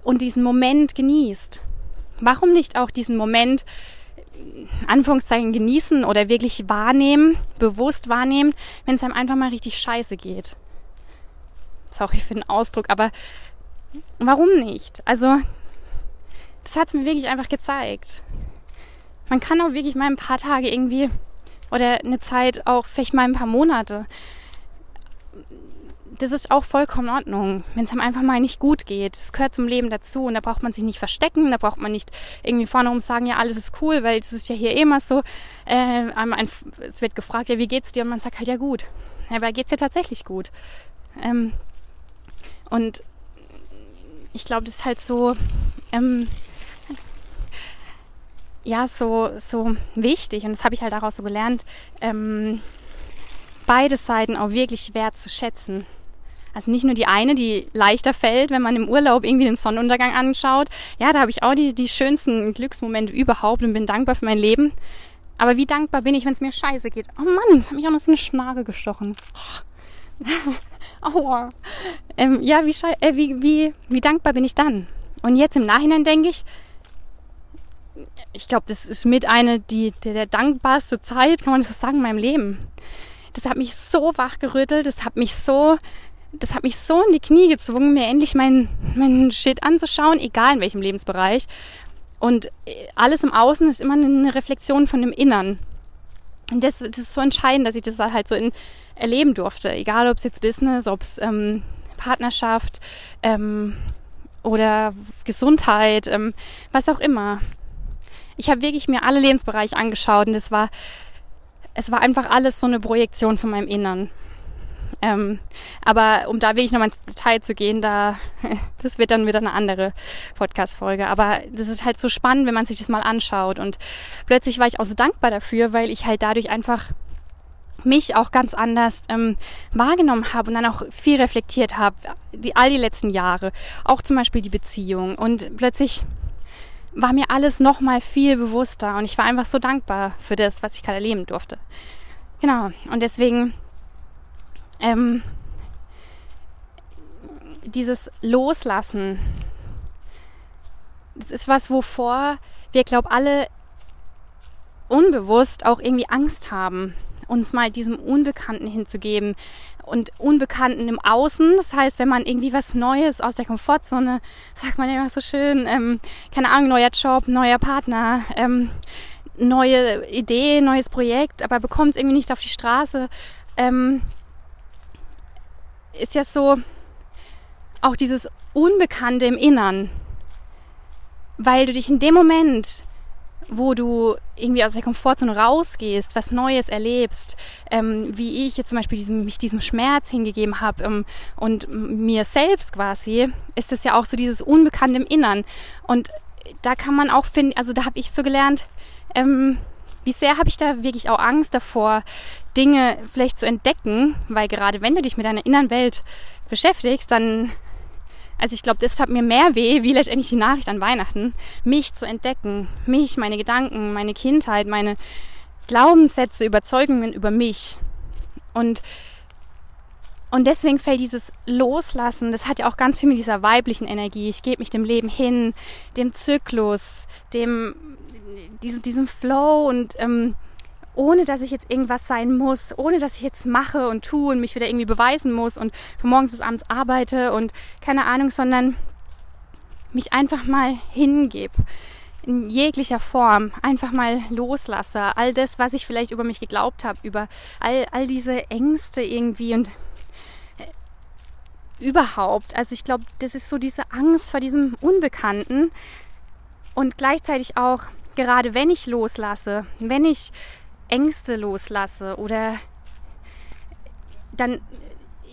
und diesen Moment genießt. Warum nicht auch diesen Moment Anführungszeichen genießen oder wirklich wahrnehmen, bewusst wahrnehmen, wenn es einem einfach mal richtig scheiße geht. Sorry für den Ausdruck, aber warum nicht? Also, das hat es mir wirklich einfach gezeigt. Man kann auch wirklich mal ein paar Tage irgendwie oder eine Zeit auch vielleicht mal ein paar Monate das ist auch vollkommen in Ordnung, wenn es einem einfach mal nicht gut geht. Das gehört zum Leben dazu und da braucht man sich nicht verstecken, da braucht man nicht irgendwie vorne rum sagen, ja, alles ist cool, weil es ist ja hier eh immer so. Äh, ein, es wird gefragt, ja, wie geht's dir? Und man sagt halt, ja, gut. Ja, aber geht's dir tatsächlich gut? Ähm, und ich glaube, das ist halt so, ähm, ja, so, so wichtig und das habe ich halt daraus so gelernt, ähm, beide Seiten auch wirklich wert zu schätzen. Also nicht nur die eine, die leichter fällt, wenn man im Urlaub irgendwie den Sonnenuntergang anschaut. Ja, da habe ich auch die, die schönsten Glücksmomente überhaupt und bin dankbar für mein Leben. Aber wie dankbar bin ich, wenn es mir scheiße geht? Oh Mann, jetzt hat mich auch noch so eine Schnarre gestochen. Aua. Ähm, ja, wie, äh, wie, wie, wie dankbar bin ich dann? Und jetzt im Nachhinein denke ich, ich glaube, das ist mit eine die, der, der dankbarste Zeit, kann man das sagen, in meinem Leben. das hat mich so wachgerüttelt, das hat mich so, das hat mich so in die Knie gezwungen, mir endlich meinen mein Shit anzuschauen, egal in welchem Lebensbereich. Und äh, alles im Außen ist immer eine Reflexion von dem Innern. Und das, das ist so entscheidend, dass ich das halt so in, erleben durfte. Egal, ob es jetzt Business, ob es ähm, Partnerschaft ähm, oder Gesundheit, ähm, was auch immer. Ich habe wirklich mir alle Lebensbereiche angeschaut und es war, es war einfach alles so eine Projektion von meinem Innern. Ähm, aber um da wirklich nochmal ins Detail zu gehen, da, das wird dann wieder eine andere Podcast-Folge. Aber das ist halt so spannend, wenn man sich das mal anschaut. Und plötzlich war ich auch so dankbar dafür, weil ich halt dadurch einfach mich auch ganz anders ähm, wahrgenommen habe und dann auch viel reflektiert habe, die, all die letzten Jahre, auch zum Beispiel die Beziehung und plötzlich war mir alles noch mal viel bewusster und ich war einfach so dankbar für das, was ich gerade erleben durfte. Genau und deswegen ähm, dieses Loslassen, das ist was, wovor wir, glaube alle unbewusst auch irgendwie Angst haben uns mal diesem Unbekannten hinzugeben und Unbekannten im Außen. Das heißt, wenn man irgendwie was Neues aus der Komfortzone, sagt man immer so schön, ähm, keine Ahnung, neuer Job, neuer Partner, ähm, neue Idee, neues Projekt, aber bekommt es irgendwie nicht auf die Straße, ähm, ist ja so auch dieses Unbekannte im Innern, weil du dich in dem Moment wo du irgendwie aus der Komfortzone rausgehst, was Neues erlebst, ähm, wie ich jetzt zum Beispiel diesem, mich diesem Schmerz hingegeben habe ähm, und mir selbst quasi, ist es ja auch so dieses Unbekannte im Innern. Und da kann man auch finden, also da habe ich so gelernt, ähm, wie sehr habe ich da wirklich auch Angst davor, Dinge vielleicht zu entdecken, weil gerade wenn du dich mit deiner inneren Welt beschäftigst, dann also ich glaube, das tat mir mehr weh, wie letztendlich die Nachricht an Weihnachten, mich zu entdecken, mich, meine Gedanken, meine Kindheit, meine Glaubenssätze, Überzeugungen über mich. Und und deswegen fällt dieses Loslassen, das hat ja auch ganz viel mit dieser weiblichen Energie. Ich gebe mich dem Leben hin, dem Zyklus, dem, diesem, diesem Flow und ähm, ohne dass ich jetzt irgendwas sein muss, ohne dass ich jetzt mache und tue und mich wieder irgendwie beweisen muss und von morgens bis abends arbeite und keine Ahnung, sondern mich einfach mal hingebe in jeglicher Form einfach mal loslasse. All das, was ich vielleicht über mich geglaubt habe, über all, all diese Ängste irgendwie und äh, überhaupt. Also ich glaube, das ist so diese Angst vor diesem Unbekannten und gleichzeitig auch, gerade wenn ich loslasse, wenn ich Ängste loslasse oder dann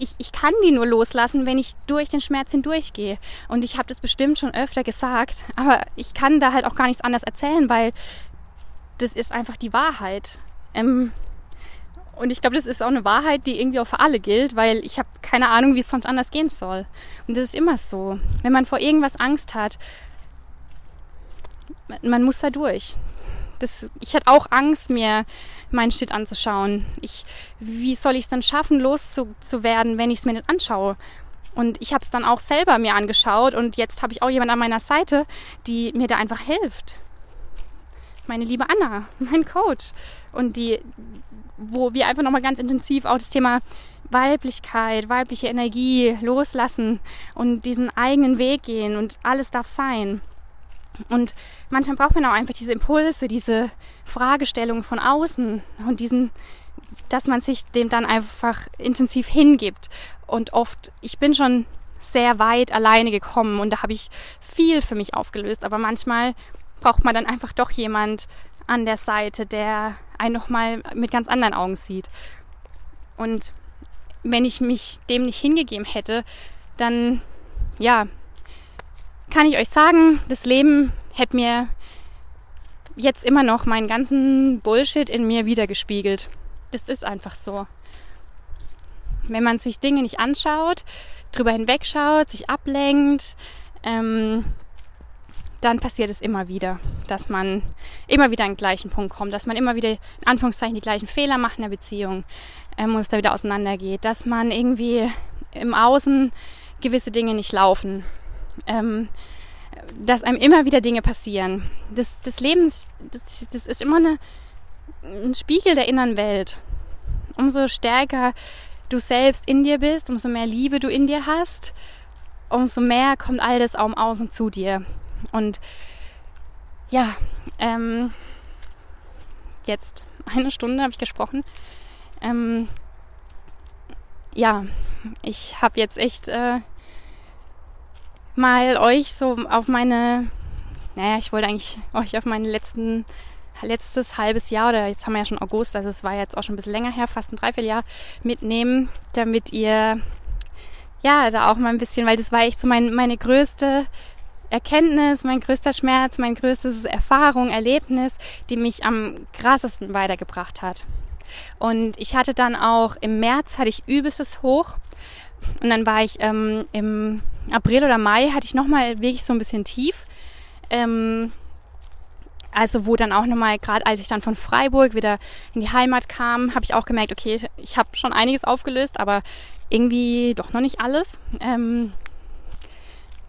ich, ich kann die nur loslassen, wenn ich durch den Schmerz hindurchgehe. Und ich habe das bestimmt schon öfter gesagt, aber ich kann da halt auch gar nichts anderes erzählen, weil das ist einfach die Wahrheit. Ähm, und ich glaube, das ist auch eine Wahrheit, die irgendwie auch für alle gilt, weil ich habe keine Ahnung, wie es sonst anders gehen soll. Und das ist immer so. Wenn man vor irgendwas Angst hat, man muss da durch das, ich hatte auch Angst, mir meinen Shit anzuschauen. Ich, wie soll ich es dann schaffen, loszuwerden, wenn ich es mir nicht anschaue? Und ich habe es dann auch selber mir angeschaut und jetzt habe ich auch jemand an meiner Seite, die mir da einfach hilft. Meine liebe Anna, mein Coach. Und die, wo wir einfach nochmal ganz intensiv auch das Thema Weiblichkeit, weibliche Energie loslassen und diesen eigenen Weg gehen und alles darf sein. Und manchmal braucht man auch einfach diese Impulse, diese Fragestellungen von außen und diesen, dass man sich dem dann einfach intensiv hingibt. Und oft, ich bin schon sehr weit alleine gekommen und da habe ich viel für mich aufgelöst. Aber manchmal braucht man dann einfach doch jemand an der Seite, der einen nochmal mit ganz anderen Augen sieht. Und wenn ich mich dem nicht hingegeben hätte, dann ja, kann ich euch sagen, das Leben hätte mir jetzt immer noch meinen ganzen Bullshit in mir wiedergespiegelt. Das ist einfach so. Wenn man sich Dinge nicht anschaut, drüber hinwegschaut, sich ablenkt, ähm, dann passiert es immer wieder, dass man immer wieder an den gleichen Punkt kommt, dass man immer wieder in Anführungszeichen die gleichen Fehler macht in der Beziehung ähm, und es da wieder auseinandergeht, dass man irgendwie im Außen gewisse Dinge nicht laufen ähm, dass einem immer wieder Dinge passieren. Das, das Leben, das, das ist immer eine, ein Spiegel der inneren Welt. umso stärker du selbst in dir bist, umso mehr Liebe du in dir hast, umso mehr kommt all das auch im Außen zu dir. Und ja, ähm, jetzt eine Stunde habe ich gesprochen. Ähm, ja, ich habe jetzt echt äh, mal euch so auf meine, naja, ich wollte eigentlich euch auf meine letzten letztes halbes Jahr oder jetzt haben wir ja schon August, also es war jetzt auch schon ein bisschen länger her, fast ein Dreivierteljahr mitnehmen, damit ihr ja da auch mal ein bisschen, weil das war echt so mein, meine größte Erkenntnis, mein größter Schmerz, mein größtes Erfahrung, Erlebnis, die mich am krassesten weitergebracht hat. Und ich hatte dann auch im März hatte ich übelstes Hoch und dann war ich ähm, im April oder Mai hatte ich nochmal wirklich so ein bisschen tief. Ähm, also wo dann auch nochmal, gerade als ich dann von Freiburg wieder in die Heimat kam, habe ich auch gemerkt, okay, ich habe schon einiges aufgelöst, aber irgendwie doch noch nicht alles. Ähm,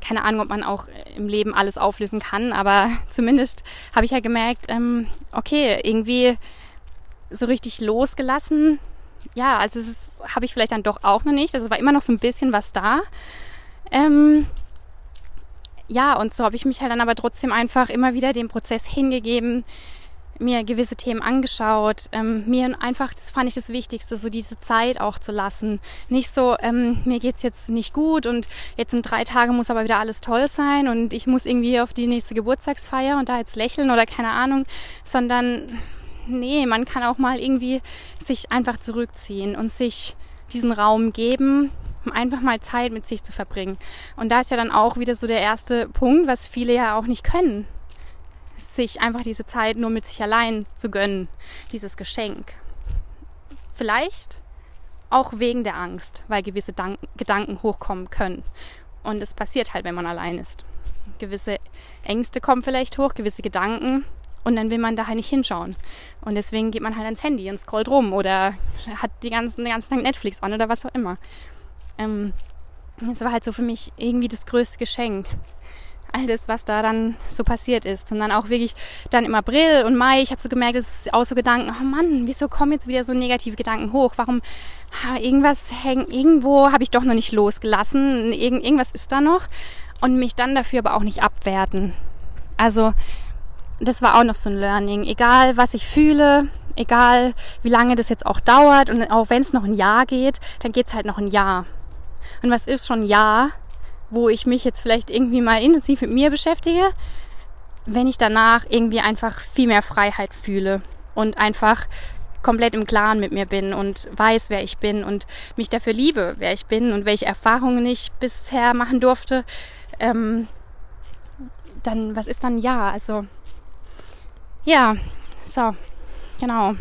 keine Ahnung, ob man auch im Leben alles auflösen kann, aber zumindest habe ich ja gemerkt, ähm, okay, irgendwie so richtig losgelassen. Ja, also das habe ich vielleicht dann doch auch noch nicht. Also war immer noch so ein bisschen was da. Ähm, ja, und so habe ich mich halt dann aber trotzdem einfach immer wieder dem Prozess hingegeben, mir gewisse Themen angeschaut, ähm, mir einfach, das fand ich das Wichtigste, so diese Zeit auch zu lassen. Nicht so, ähm, mir geht's jetzt nicht gut und jetzt in drei Tagen muss aber wieder alles toll sein und ich muss irgendwie auf die nächste Geburtstagsfeier und da jetzt lächeln oder keine Ahnung, sondern nee, man kann auch mal irgendwie sich einfach zurückziehen und sich diesen Raum geben, um einfach mal Zeit mit sich zu verbringen. Und da ist ja dann auch wieder so der erste Punkt, was viele ja auch nicht können. Sich einfach diese Zeit nur mit sich allein zu gönnen, dieses Geschenk. Vielleicht auch wegen der Angst, weil gewisse Dank Gedanken hochkommen können. Und es passiert halt, wenn man allein ist. Gewisse Ängste kommen vielleicht hoch, gewisse Gedanken. Und dann will man da halt nicht hinschauen. Und deswegen geht man halt ans Handy und scrollt rum oder hat die ganzen, den ganzen Tag Netflix an oder was auch immer. Ähm, das war halt so für mich irgendwie das größte Geschenk. All das, was da dann so passiert ist. Und dann auch wirklich dann im April und Mai, ich habe so gemerkt, es ist auch so Gedanken, oh Mann, wieso kommen jetzt wieder so negative Gedanken hoch? Warum irgendwas hängt, irgendwo habe ich doch noch nicht losgelassen, Irgend, irgendwas ist da noch. Und mich dann dafür aber auch nicht abwerten. Also, das war auch noch so ein Learning. Egal, was ich fühle, egal, wie lange das jetzt auch dauert und auch wenn es noch ein Jahr geht, dann geht es halt noch ein Jahr. Und was ist schon ein Jahr, wo ich mich jetzt vielleicht irgendwie mal intensiv mit mir beschäftige, wenn ich danach irgendwie einfach viel mehr Freiheit fühle und einfach komplett im Klaren mit mir bin und weiß, wer ich bin und mich dafür liebe, wer ich bin und welche Erfahrungen ich bisher machen durfte, ähm, dann was ist dann ja? Also ja, so, genau.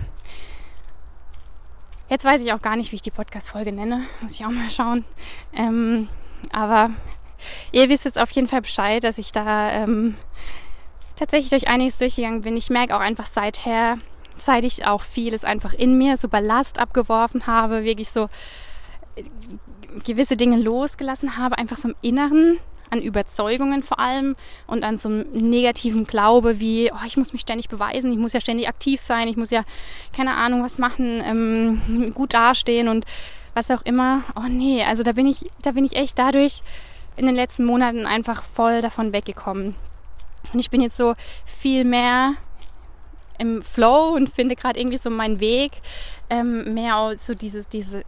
Jetzt weiß ich auch gar nicht, wie ich die Podcast-Folge nenne. Muss ich auch mal schauen. Ähm, aber ihr wisst jetzt auf jeden Fall Bescheid, dass ich da ähm, tatsächlich durch einiges durchgegangen bin. Ich merke auch einfach seither, seit ich auch vieles einfach in mir so Ballast abgeworfen habe, wirklich so äh, gewisse Dinge losgelassen habe, einfach so im Inneren, an Überzeugungen vor allem und an so einem negativen Glaube wie, oh, ich muss mich ständig beweisen, ich muss ja ständig aktiv sein, ich muss ja keine Ahnung was machen, ähm, gut dastehen und was auch immer. Oh nee, also da bin ich, da bin ich echt dadurch in den letzten Monaten einfach voll davon weggekommen. Und ich bin jetzt so viel mehr im Flow und finde gerade irgendwie so meinen Weg, ähm, mehr so diese, diese,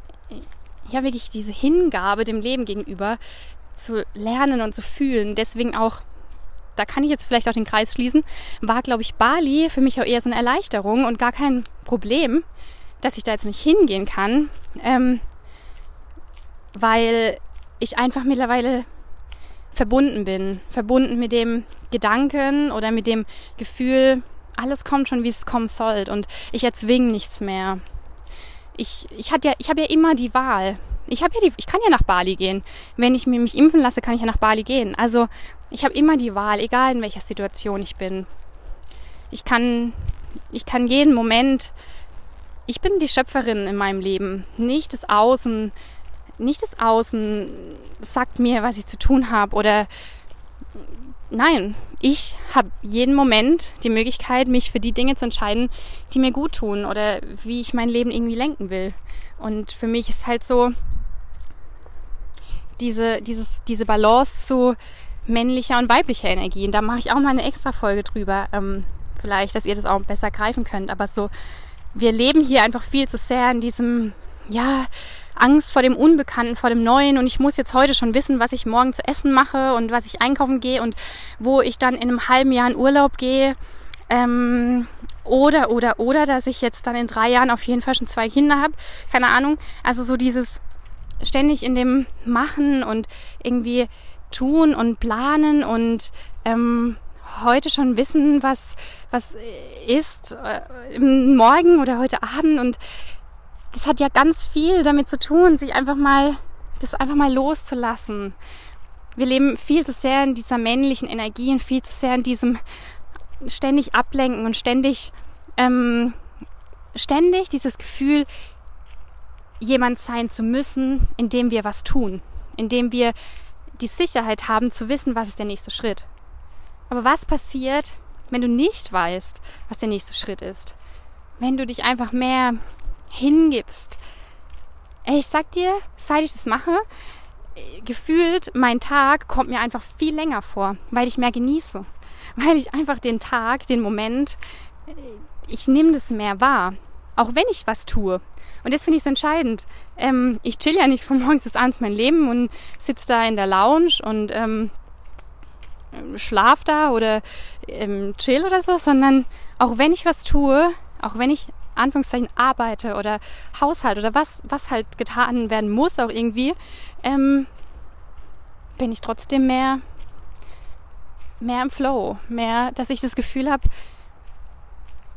ja wirklich diese Hingabe dem Leben gegenüber, zu lernen und zu fühlen. Deswegen auch, da kann ich jetzt vielleicht auch den Kreis schließen, war, glaube ich, Bali für mich auch eher so eine Erleichterung und gar kein Problem, dass ich da jetzt nicht hingehen kann, ähm, weil ich einfach mittlerweile verbunden bin. Verbunden mit dem Gedanken oder mit dem Gefühl, alles kommt schon, wie es kommen soll und ich erzwinge nichts mehr. Ich, ich, ja, ich habe ja immer die Wahl. Ich habe ja die, ich kann ja nach Bali gehen. Wenn ich mich impfen lasse, kann ich ja nach Bali gehen. Also ich habe immer die Wahl, egal in welcher Situation ich bin. Ich kann, ich kann jeden Moment, ich bin die Schöpferin in meinem Leben, nicht das Außen, nicht das Außen sagt mir, was ich zu tun habe oder nein, ich habe jeden Moment die Möglichkeit, mich für die Dinge zu entscheiden, die mir gut tun oder wie ich mein Leben irgendwie lenken will. Und für mich ist halt so diese, dieses, diese Balance zu männlicher und weiblicher Energie. Und da mache ich auch mal eine extra Folge drüber. Ähm, vielleicht, dass ihr das auch besser greifen könnt. Aber so, wir leben hier einfach viel zu sehr in diesem, ja, Angst vor dem Unbekannten, vor dem Neuen und ich muss jetzt heute schon wissen, was ich morgen zu essen mache und was ich einkaufen gehe und wo ich dann in einem halben Jahr in Urlaub gehe. Ähm, oder, oder, oder, dass ich jetzt dann in drei Jahren auf jeden Fall schon zwei Kinder habe. Keine Ahnung. Also so dieses ständig in dem Machen und irgendwie tun und planen und ähm, heute schon wissen, was, was ist äh, morgen oder heute Abend und das hat ja ganz viel damit zu tun, sich einfach mal, das einfach mal loszulassen. Wir leben viel zu sehr in dieser männlichen Energie und viel zu sehr in diesem ständig ablenken und ständig, ähm, ständig dieses Gefühl, jemand sein zu müssen, indem wir was tun, indem wir die Sicherheit haben zu wissen, was ist der nächste Schritt. Aber was passiert, wenn du nicht weißt, was der nächste Schritt ist? Wenn du dich einfach mehr hingibst. Ich sag dir, seit ich das mache, gefühlt mein Tag kommt mir einfach viel länger vor, weil ich mehr genieße. Weil ich einfach den Tag, den Moment, ich nehme das mehr wahr. Auch wenn ich was tue. Und das finde ich so entscheidend. Ähm, ich chill ja nicht von morgens bis abends mein Leben und sitze da in der Lounge und ähm, schlaf da oder ähm, chill oder so, sondern auch wenn ich was tue, auch wenn ich Anführungszeichen arbeite oder Haushalt oder was, was halt getan werden muss, auch irgendwie, ähm, bin ich trotzdem mehr, mehr im Flow, mehr, dass ich das Gefühl habe,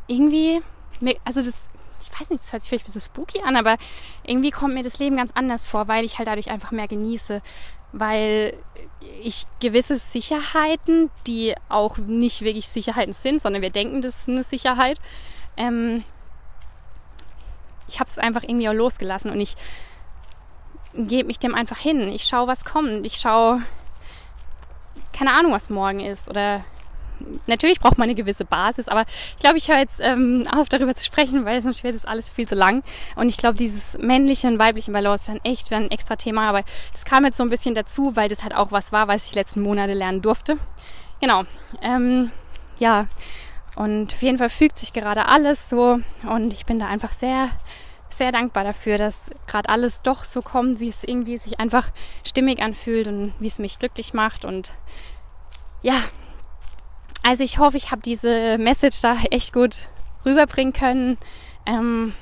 irgendwie, also das, ich weiß nicht, das hört sich vielleicht ein bisschen spooky an, aber irgendwie kommt mir das Leben ganz anders vor, weil ich halt dadurch einfach mehr genieße, weil ich gewisse Sicherheiten, die auch nicht wirklich Sicherheiten sind, sondern wir denken, das ist eine Sicherheit, ähm, ich habe es einfach irgendwie auch losgelassen und ich gebe mich dem einfach hin. Ich schaue, was kommt. Ich schaue, keine Ahnung, was morgen ist. Oder natürlich braucht man eine gewisse Basis, aber ich glaube, ich höre jetzt ähm, auf, darüber zu sprechen, weil sonst wird das alles viel zu lang. Und ich glaube, dieses männliche und weibliche Balance ist dann echt wieder ein extra Thema, aber das kam jetzt so ein bisschen dazu, weil das halt auch was war, was ich letzten Monate lernen durfte. Genau. Ähm, ja, und auf jeden Fall fügt sich gerade alles so und ich bin da einfach sehr, sehr dankbar dafür, dass gerade alles doch so kommt, wie es irgendwie sich einfach stimmig anfühlt und wie es mich glücklich macht. Und ja, also ich hoffe, ich habe diese Message da echt gut rüberbringen können. Ähm,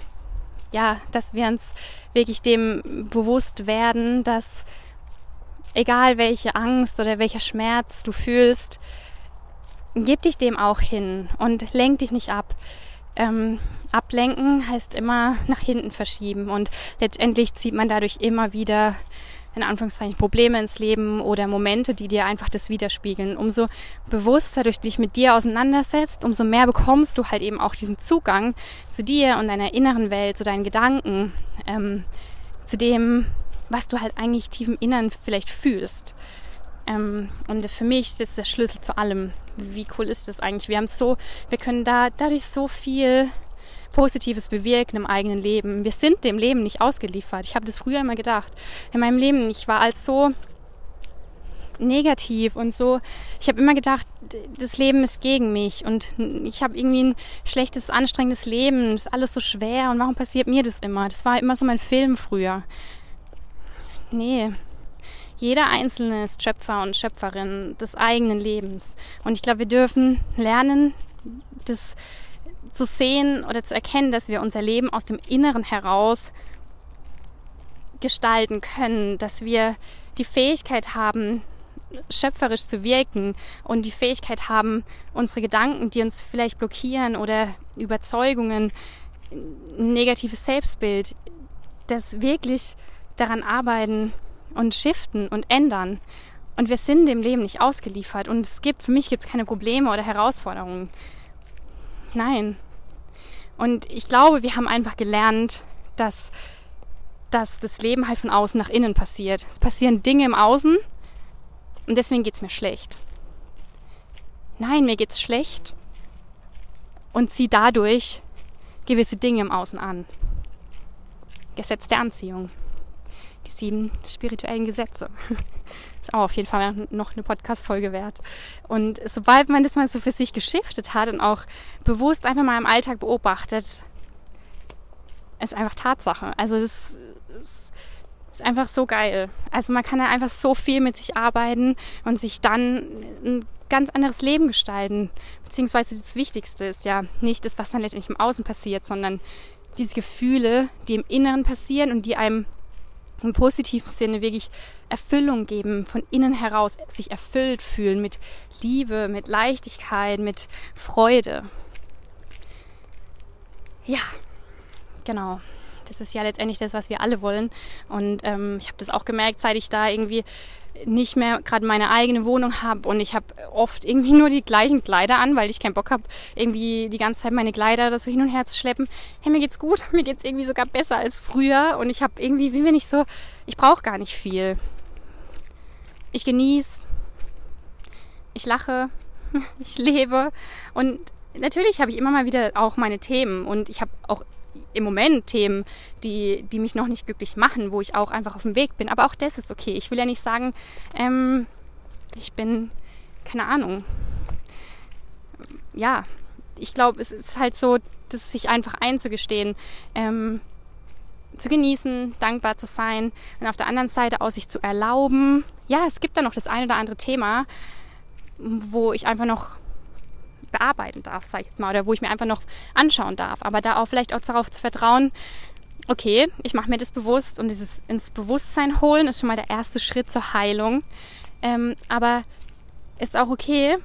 ja, dass wir uns wirklich dem bewusst werden, dass egal welche Angst oder welcher Schmerz du fühlst, gib dich dem auch hin und lenk dich nicht ab. Ähm, ablenken heißt immer nach hinten verschieben und letztendlich zieht man dadurch immer wieder in Anführungszeichen Probleme ins Leben oder Momente, die dir einfach das widerspiegeln. Umso bewusster du dich mit dir auseinandersetzt, umso mehr bekommst du halt eben auch diesen Zugang zu dir und deiner inneren Welt, zu deinen Gedanken, ähm, zu dem, was du halt eigentlich tief im Innern vielleicht fühlst. Ähm, und für mich ist das der Schlüssel zu allem. Wie cool ist das eigentlich? Wir haben so, wir können da dadurch so viel Positives bewirken im eigenen Leben. Wir sind dem Leben nicht ausgeliefert. Ich habe das früher immer gedacht. In meinem Leben, ich war als so negativ und so. Ich habe immer gedacht, das Leben ist gegen mich und ich habe irgendwie ein schlechtes, anstrengendes Leben. Das ist alles so schwer und warum passiert mir das immer? Das war immer so mein Film früher. Nee, jeder Einzelne ist Schöpfer und Schöpferin des eigenen Lebens. Und ich glaube, wir dürfen lernen, das zu sehen oder zu erkennen, dass wir unser Leben aus dem Inneren heraus gestalten können, dass wir die Fähigkeit haben, schöpferisch zu wirken und die Fähigkeit haben, unsere Gedanken, die uns vielleicht blockieren oder Überzeugungen, ein negatives Selbstbild, das wirklich daran arbeiten, und shiften und ändern. Und wir sind dem Leben nicht ausgeliefert. Und es gibt, für mich gibt es keine Probleme oder Herausforderungen. Nein. Und ich glaube, wir haben einfach gelernt, dass, dass das Leben halt von außen nach innen passiert. Es passieren Dinge im Außen und deswegen geht es mir schlecht. nein, mir geht's schlecht und zieh dadurch gewisse Dinge im Außen an. Gesetz der Anziehung. Die sieben spirituellen Gesetze. Ist auch auf jeden Fall noch eine Podcast-Folge wert. Und sobald man das mal so für sich geschiftet hat und auch bewusst einfach mal im Alltag beobachtet, ist einfach Tatsache. Also das ist einfach so geil. Also man kann ja einfach so viel mit sich arbeiten und sich dann ein ganz anderes Leben gestalten. Beziehungsweise das Wichtigste ist ja nicht das, was dann letztendlich im Außen passiert, sondern diese Gefühle, die im Inneren passieren und die einem im positiven Sinne wirklich Erfüllung geben, von innen heraus sich erfüllt fühlen mit Liebe, mit Leichtigkeit, mit Freude. Ja, genau. Das ist ja letztendlich das, was wir alle wollen. Und ähm, ich habe das auch gemerkt, seit ich da irgendwie nicht mehr gerade meine eigene Wohnung habe und ich habe oft irgendwie nur die gleichen Kleider an, weil ich keinen Bock habe, irgendwie die ganze Zeit meine Kleider da so hin und her zu schleppen. Hey, mir geht's gut, mir geht's irgendwie sogar besser als früher und ich habe irgendwie, wie wenn ich so, ich brauche gar nicht viel. Ich genieße, ich lache, ich lebe und natürlich habe ich immer mal wieder auch meine Themen und ich habe auch im Moment Themen, die, die mich noch nicht glücklich machen, wo ich auch einfach auf dem Weg bin. Aber auch das ist okay. Ich will ja nicht sagen, ähm, ich bin, keine Ahnung. Ja, ich glaube, es ist halt so, das sich einfach einzugestehen, ähm, zu genießen, dankbar zu sein und auf der anderen Seite auch sich zu erlauben. Ja, es gibt da noch das eine oder andere Thema, wo ich einfach noch bearbeiten darf, sage ich jetzt mal, oder wo ich mir einfach noch anschauen darf. Aber da auch vielleicht auch darauf zu vertrauen, okay, ich mache mir das bewusst und dieses ins Bewusstsein holen ist schon mal der erste Schritt zur Heilung. Ähm, aber ist auch okay,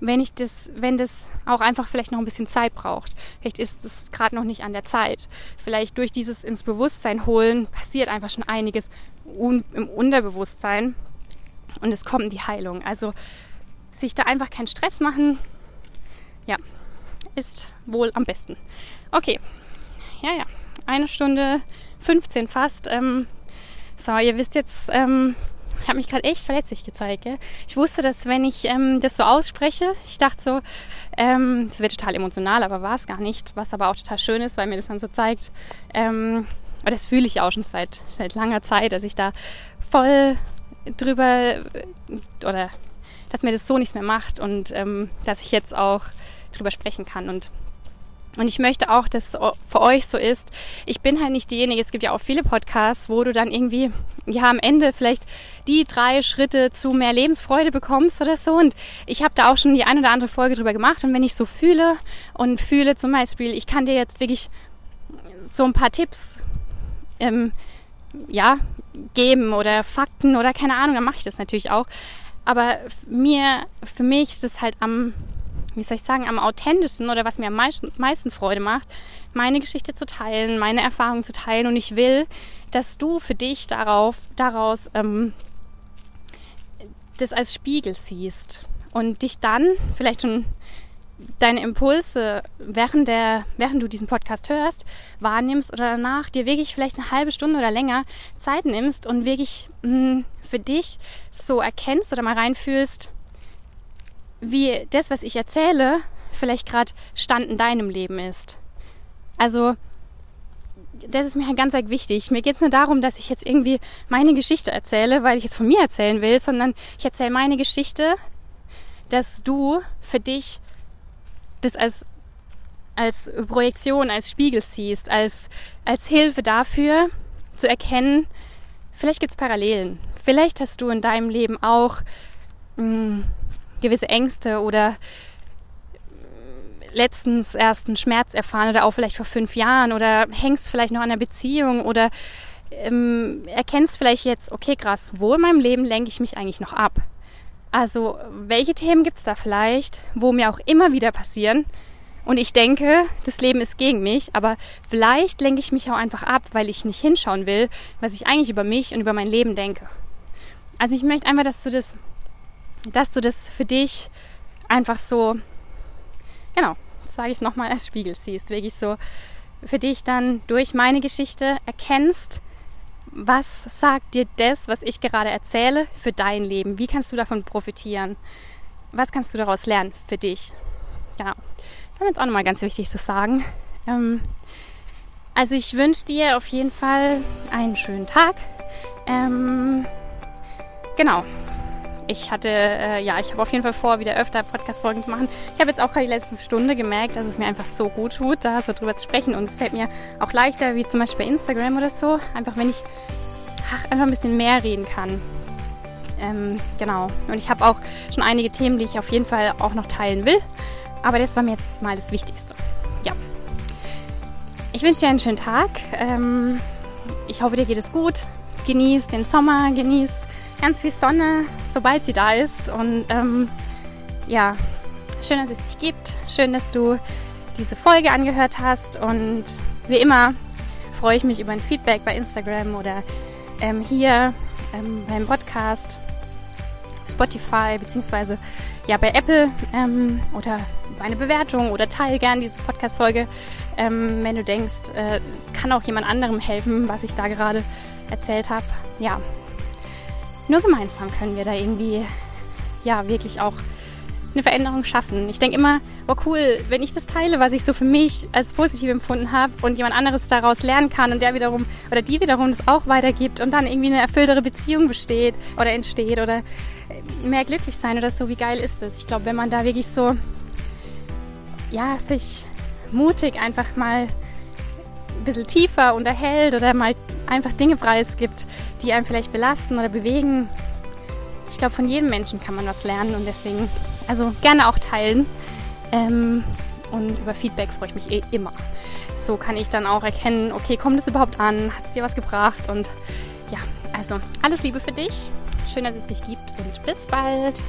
wenn ich das, wenn das auch einfach vielleicht noch ein bisschen Zeit braucht. Vielleicht ist es gerade noch nicht an der Zeit. Vielleicht durch dieses ins Bewusstsein holen passiert einfach schon einiges un im Unterbewusstsein und es kommt die Heilung. Also sich da einfach keinen Stress machen, ja, ist wohl am besten. Okay, ja, ja, eine Stunde 15 fast. Ähm, so, ihr wisst jetzt, ähm, ich habe mich gerade echt verletzlich gezeigt. Gell? Ich wusste, dass wenn ich ähm, das so ausspreche, ich dachte so, ähm, das wird total emotional, aber war es gar nicht. Was aber auch total schön ist, weil mir das dann so zeigt. Ähm, aber das fühle ich auch schon seit, seit langer Zeit, dass ich da voll drüber oder dass mir das so nichts mehr macht und ähm, dass ich jetzt auch drüber sprechen kann. Und, und ich möchte auch, dass es für euch so ist. Ich bin halt nicht diejenige, es gibt ja auch viele Podcasts, wo du dann irgendwie, ja, am Ende vielleicht die drei Schritte zu mehr Lebensfreude bekommst oder so. Und ich habe da auch schon die eine oder andere Folge drüber gemacht. Und wenn ich so fühle und fühle zum Beispiel, ich kann dir jetzt wirklich so ein paar Tipps ähm, ja, geben oder Fakten oder keine Ahnung, dann mache ich das natürlich auch. Aber mir, für mich ist es halt am, wie soll ich sagen, am authentischsten oder was mir am meisten, Freude macht, meine Geschichte zu teilen, meine Erfahrungen zu teilen. Und ich will, dass du für dich darauf, daraus ähm, das als Spiegel siehst und dich dann vielleicht schon deine Impulse während, der, während du diesen Podcast hörst, wahrnimmst oder danach dir wirklich vielleicht eine halbe Stunde oder länger Zeit nimmst und wirklich mh, hm, für dich so erkennst oder mal reinfühlst, wie das, was ich erzähle, vielleicht gerade Stand in deinem Leben ist. Also, das ist mir halt ganz wichtig. Mir geht es nicht darum, dass ich jetzt irgendwie meine Geschichte erzähle, weil ich jetzt von mir erzählen will, sondern ich erzähle meine Geschichte, dass du für dich das als, als Projektion, als Spiegel siehst, als, als Hilfe dafür zu erkennen, vielleicht gibt es Parallelen. Vielleicht hast du in deinem Leben auch mh, hm, gewisse Ängste oder letztens erst einen Schmerz erfahren oder auch vielleicht vor fünf Jahren oder hängst vielleicht noch an einer Beziehung oder ähm, erkennst vielleicht jetzt, okay, krass, wo in meinem Leben lenke ich mich eigentlich noch ab? Also, welche Themen gibt es da vielleicht, wo mir auch immer wieder passieren? Und ich denke, das Leben ist gegen mich, aber vielleicht lenke ich mich auch einfach ab, weil ich nicht hinschauen will, was ich eigentlich über mich und über mein Leben denke. Also ich möchte einfach, dass du das, dass du das für dich einfach so, genau, sage ich nochmal als Spiegel siehst, wirklich so für dich dann durch meine Geschichte erkennst, was sagt dir das, was ich gerade erzähle, für dein Leben? Wie kannst du davon profitieren? was kannst du daraus lernen für dich? Genau. Das war jetzt auch nochmal ganz wichtig zu sagen. Ähm, also ich wünsche dir auf jeden Fall einen schönen Tag. Ähm, genau. Ich hatte, äh, ja, ich habe auf jeden Fall vor, wieder öfter Podcast-Folgen zu machen. Ich habe jetzt auch gerade die letzte Stunde gemerkt, dass es mir einfach so gut tut, da so drüber zu sprechen. Und es fällt mir auch leichter, wie zum Beispiel bei Instagram oder so. Einfach wenn ich ach, einfach ein bisschen mehr reden kann. Ähm, genau. Und ich habe auch schon einige Themen, die ich auf jeden Fall auch noch teilen will. Aber das war mir jetzt mal das Wichtigste. Ja. Ich wünsche dir einen schönen Tag. Ähm, ich hoffe, dir geht es gut. Genieß den Sommer, genieß ganz viel Sonne, sobald sie da ist. Und ähm, ja, schön, dass es dich gibt. Schön, dass du diese Folge angehört hast. Und wie immer freue ich mich über ein Feedback bei Instagram oder ähm, hier ähm, beim Podcast, Spotify beziehungsweise ja bei Apple ähm, oder eine Bewertung oder teile gern diese Podcast-Folge, ähm, wenn du denkst, äh, es kann auch jemand anderem helfen, was ich da gerade erzählt habe. Ja, nur gemeinsam können wir da irgendwie ja wirklich auch eine Veränderung schaffen. Ich denke immer, oh cool, wenn ich das teile, was ich so für mich als positiv empfunden habe und jemand anderes daraus lernen kann und der wiederum oder die wiederum das auch weitergibt und dann irgendwie eine erfülltere Beziehung besteht oder entsteht oder mehr glücklich sein oder so, wie geil ist das? Ich glaube, wenn man da wirklich so, ja, sich mutig einfach mal ein bisschen tiefer unterhält oder mal einfach Dinge preisgibt, die einem vielleicht belasten oder bewegen. Ich glaube, von jedem Menschen kann man was lernen und deswegen, also gerne auch teilen. Ähm, und über Feedback freue ich mich eh immer. So kann ich dann auch erkennen, okay, kommt es überhaupt an? Hat es dir was gebracht? Und ja, also alles Liebe für dich. Schön, dass es dich gibt und bis bald.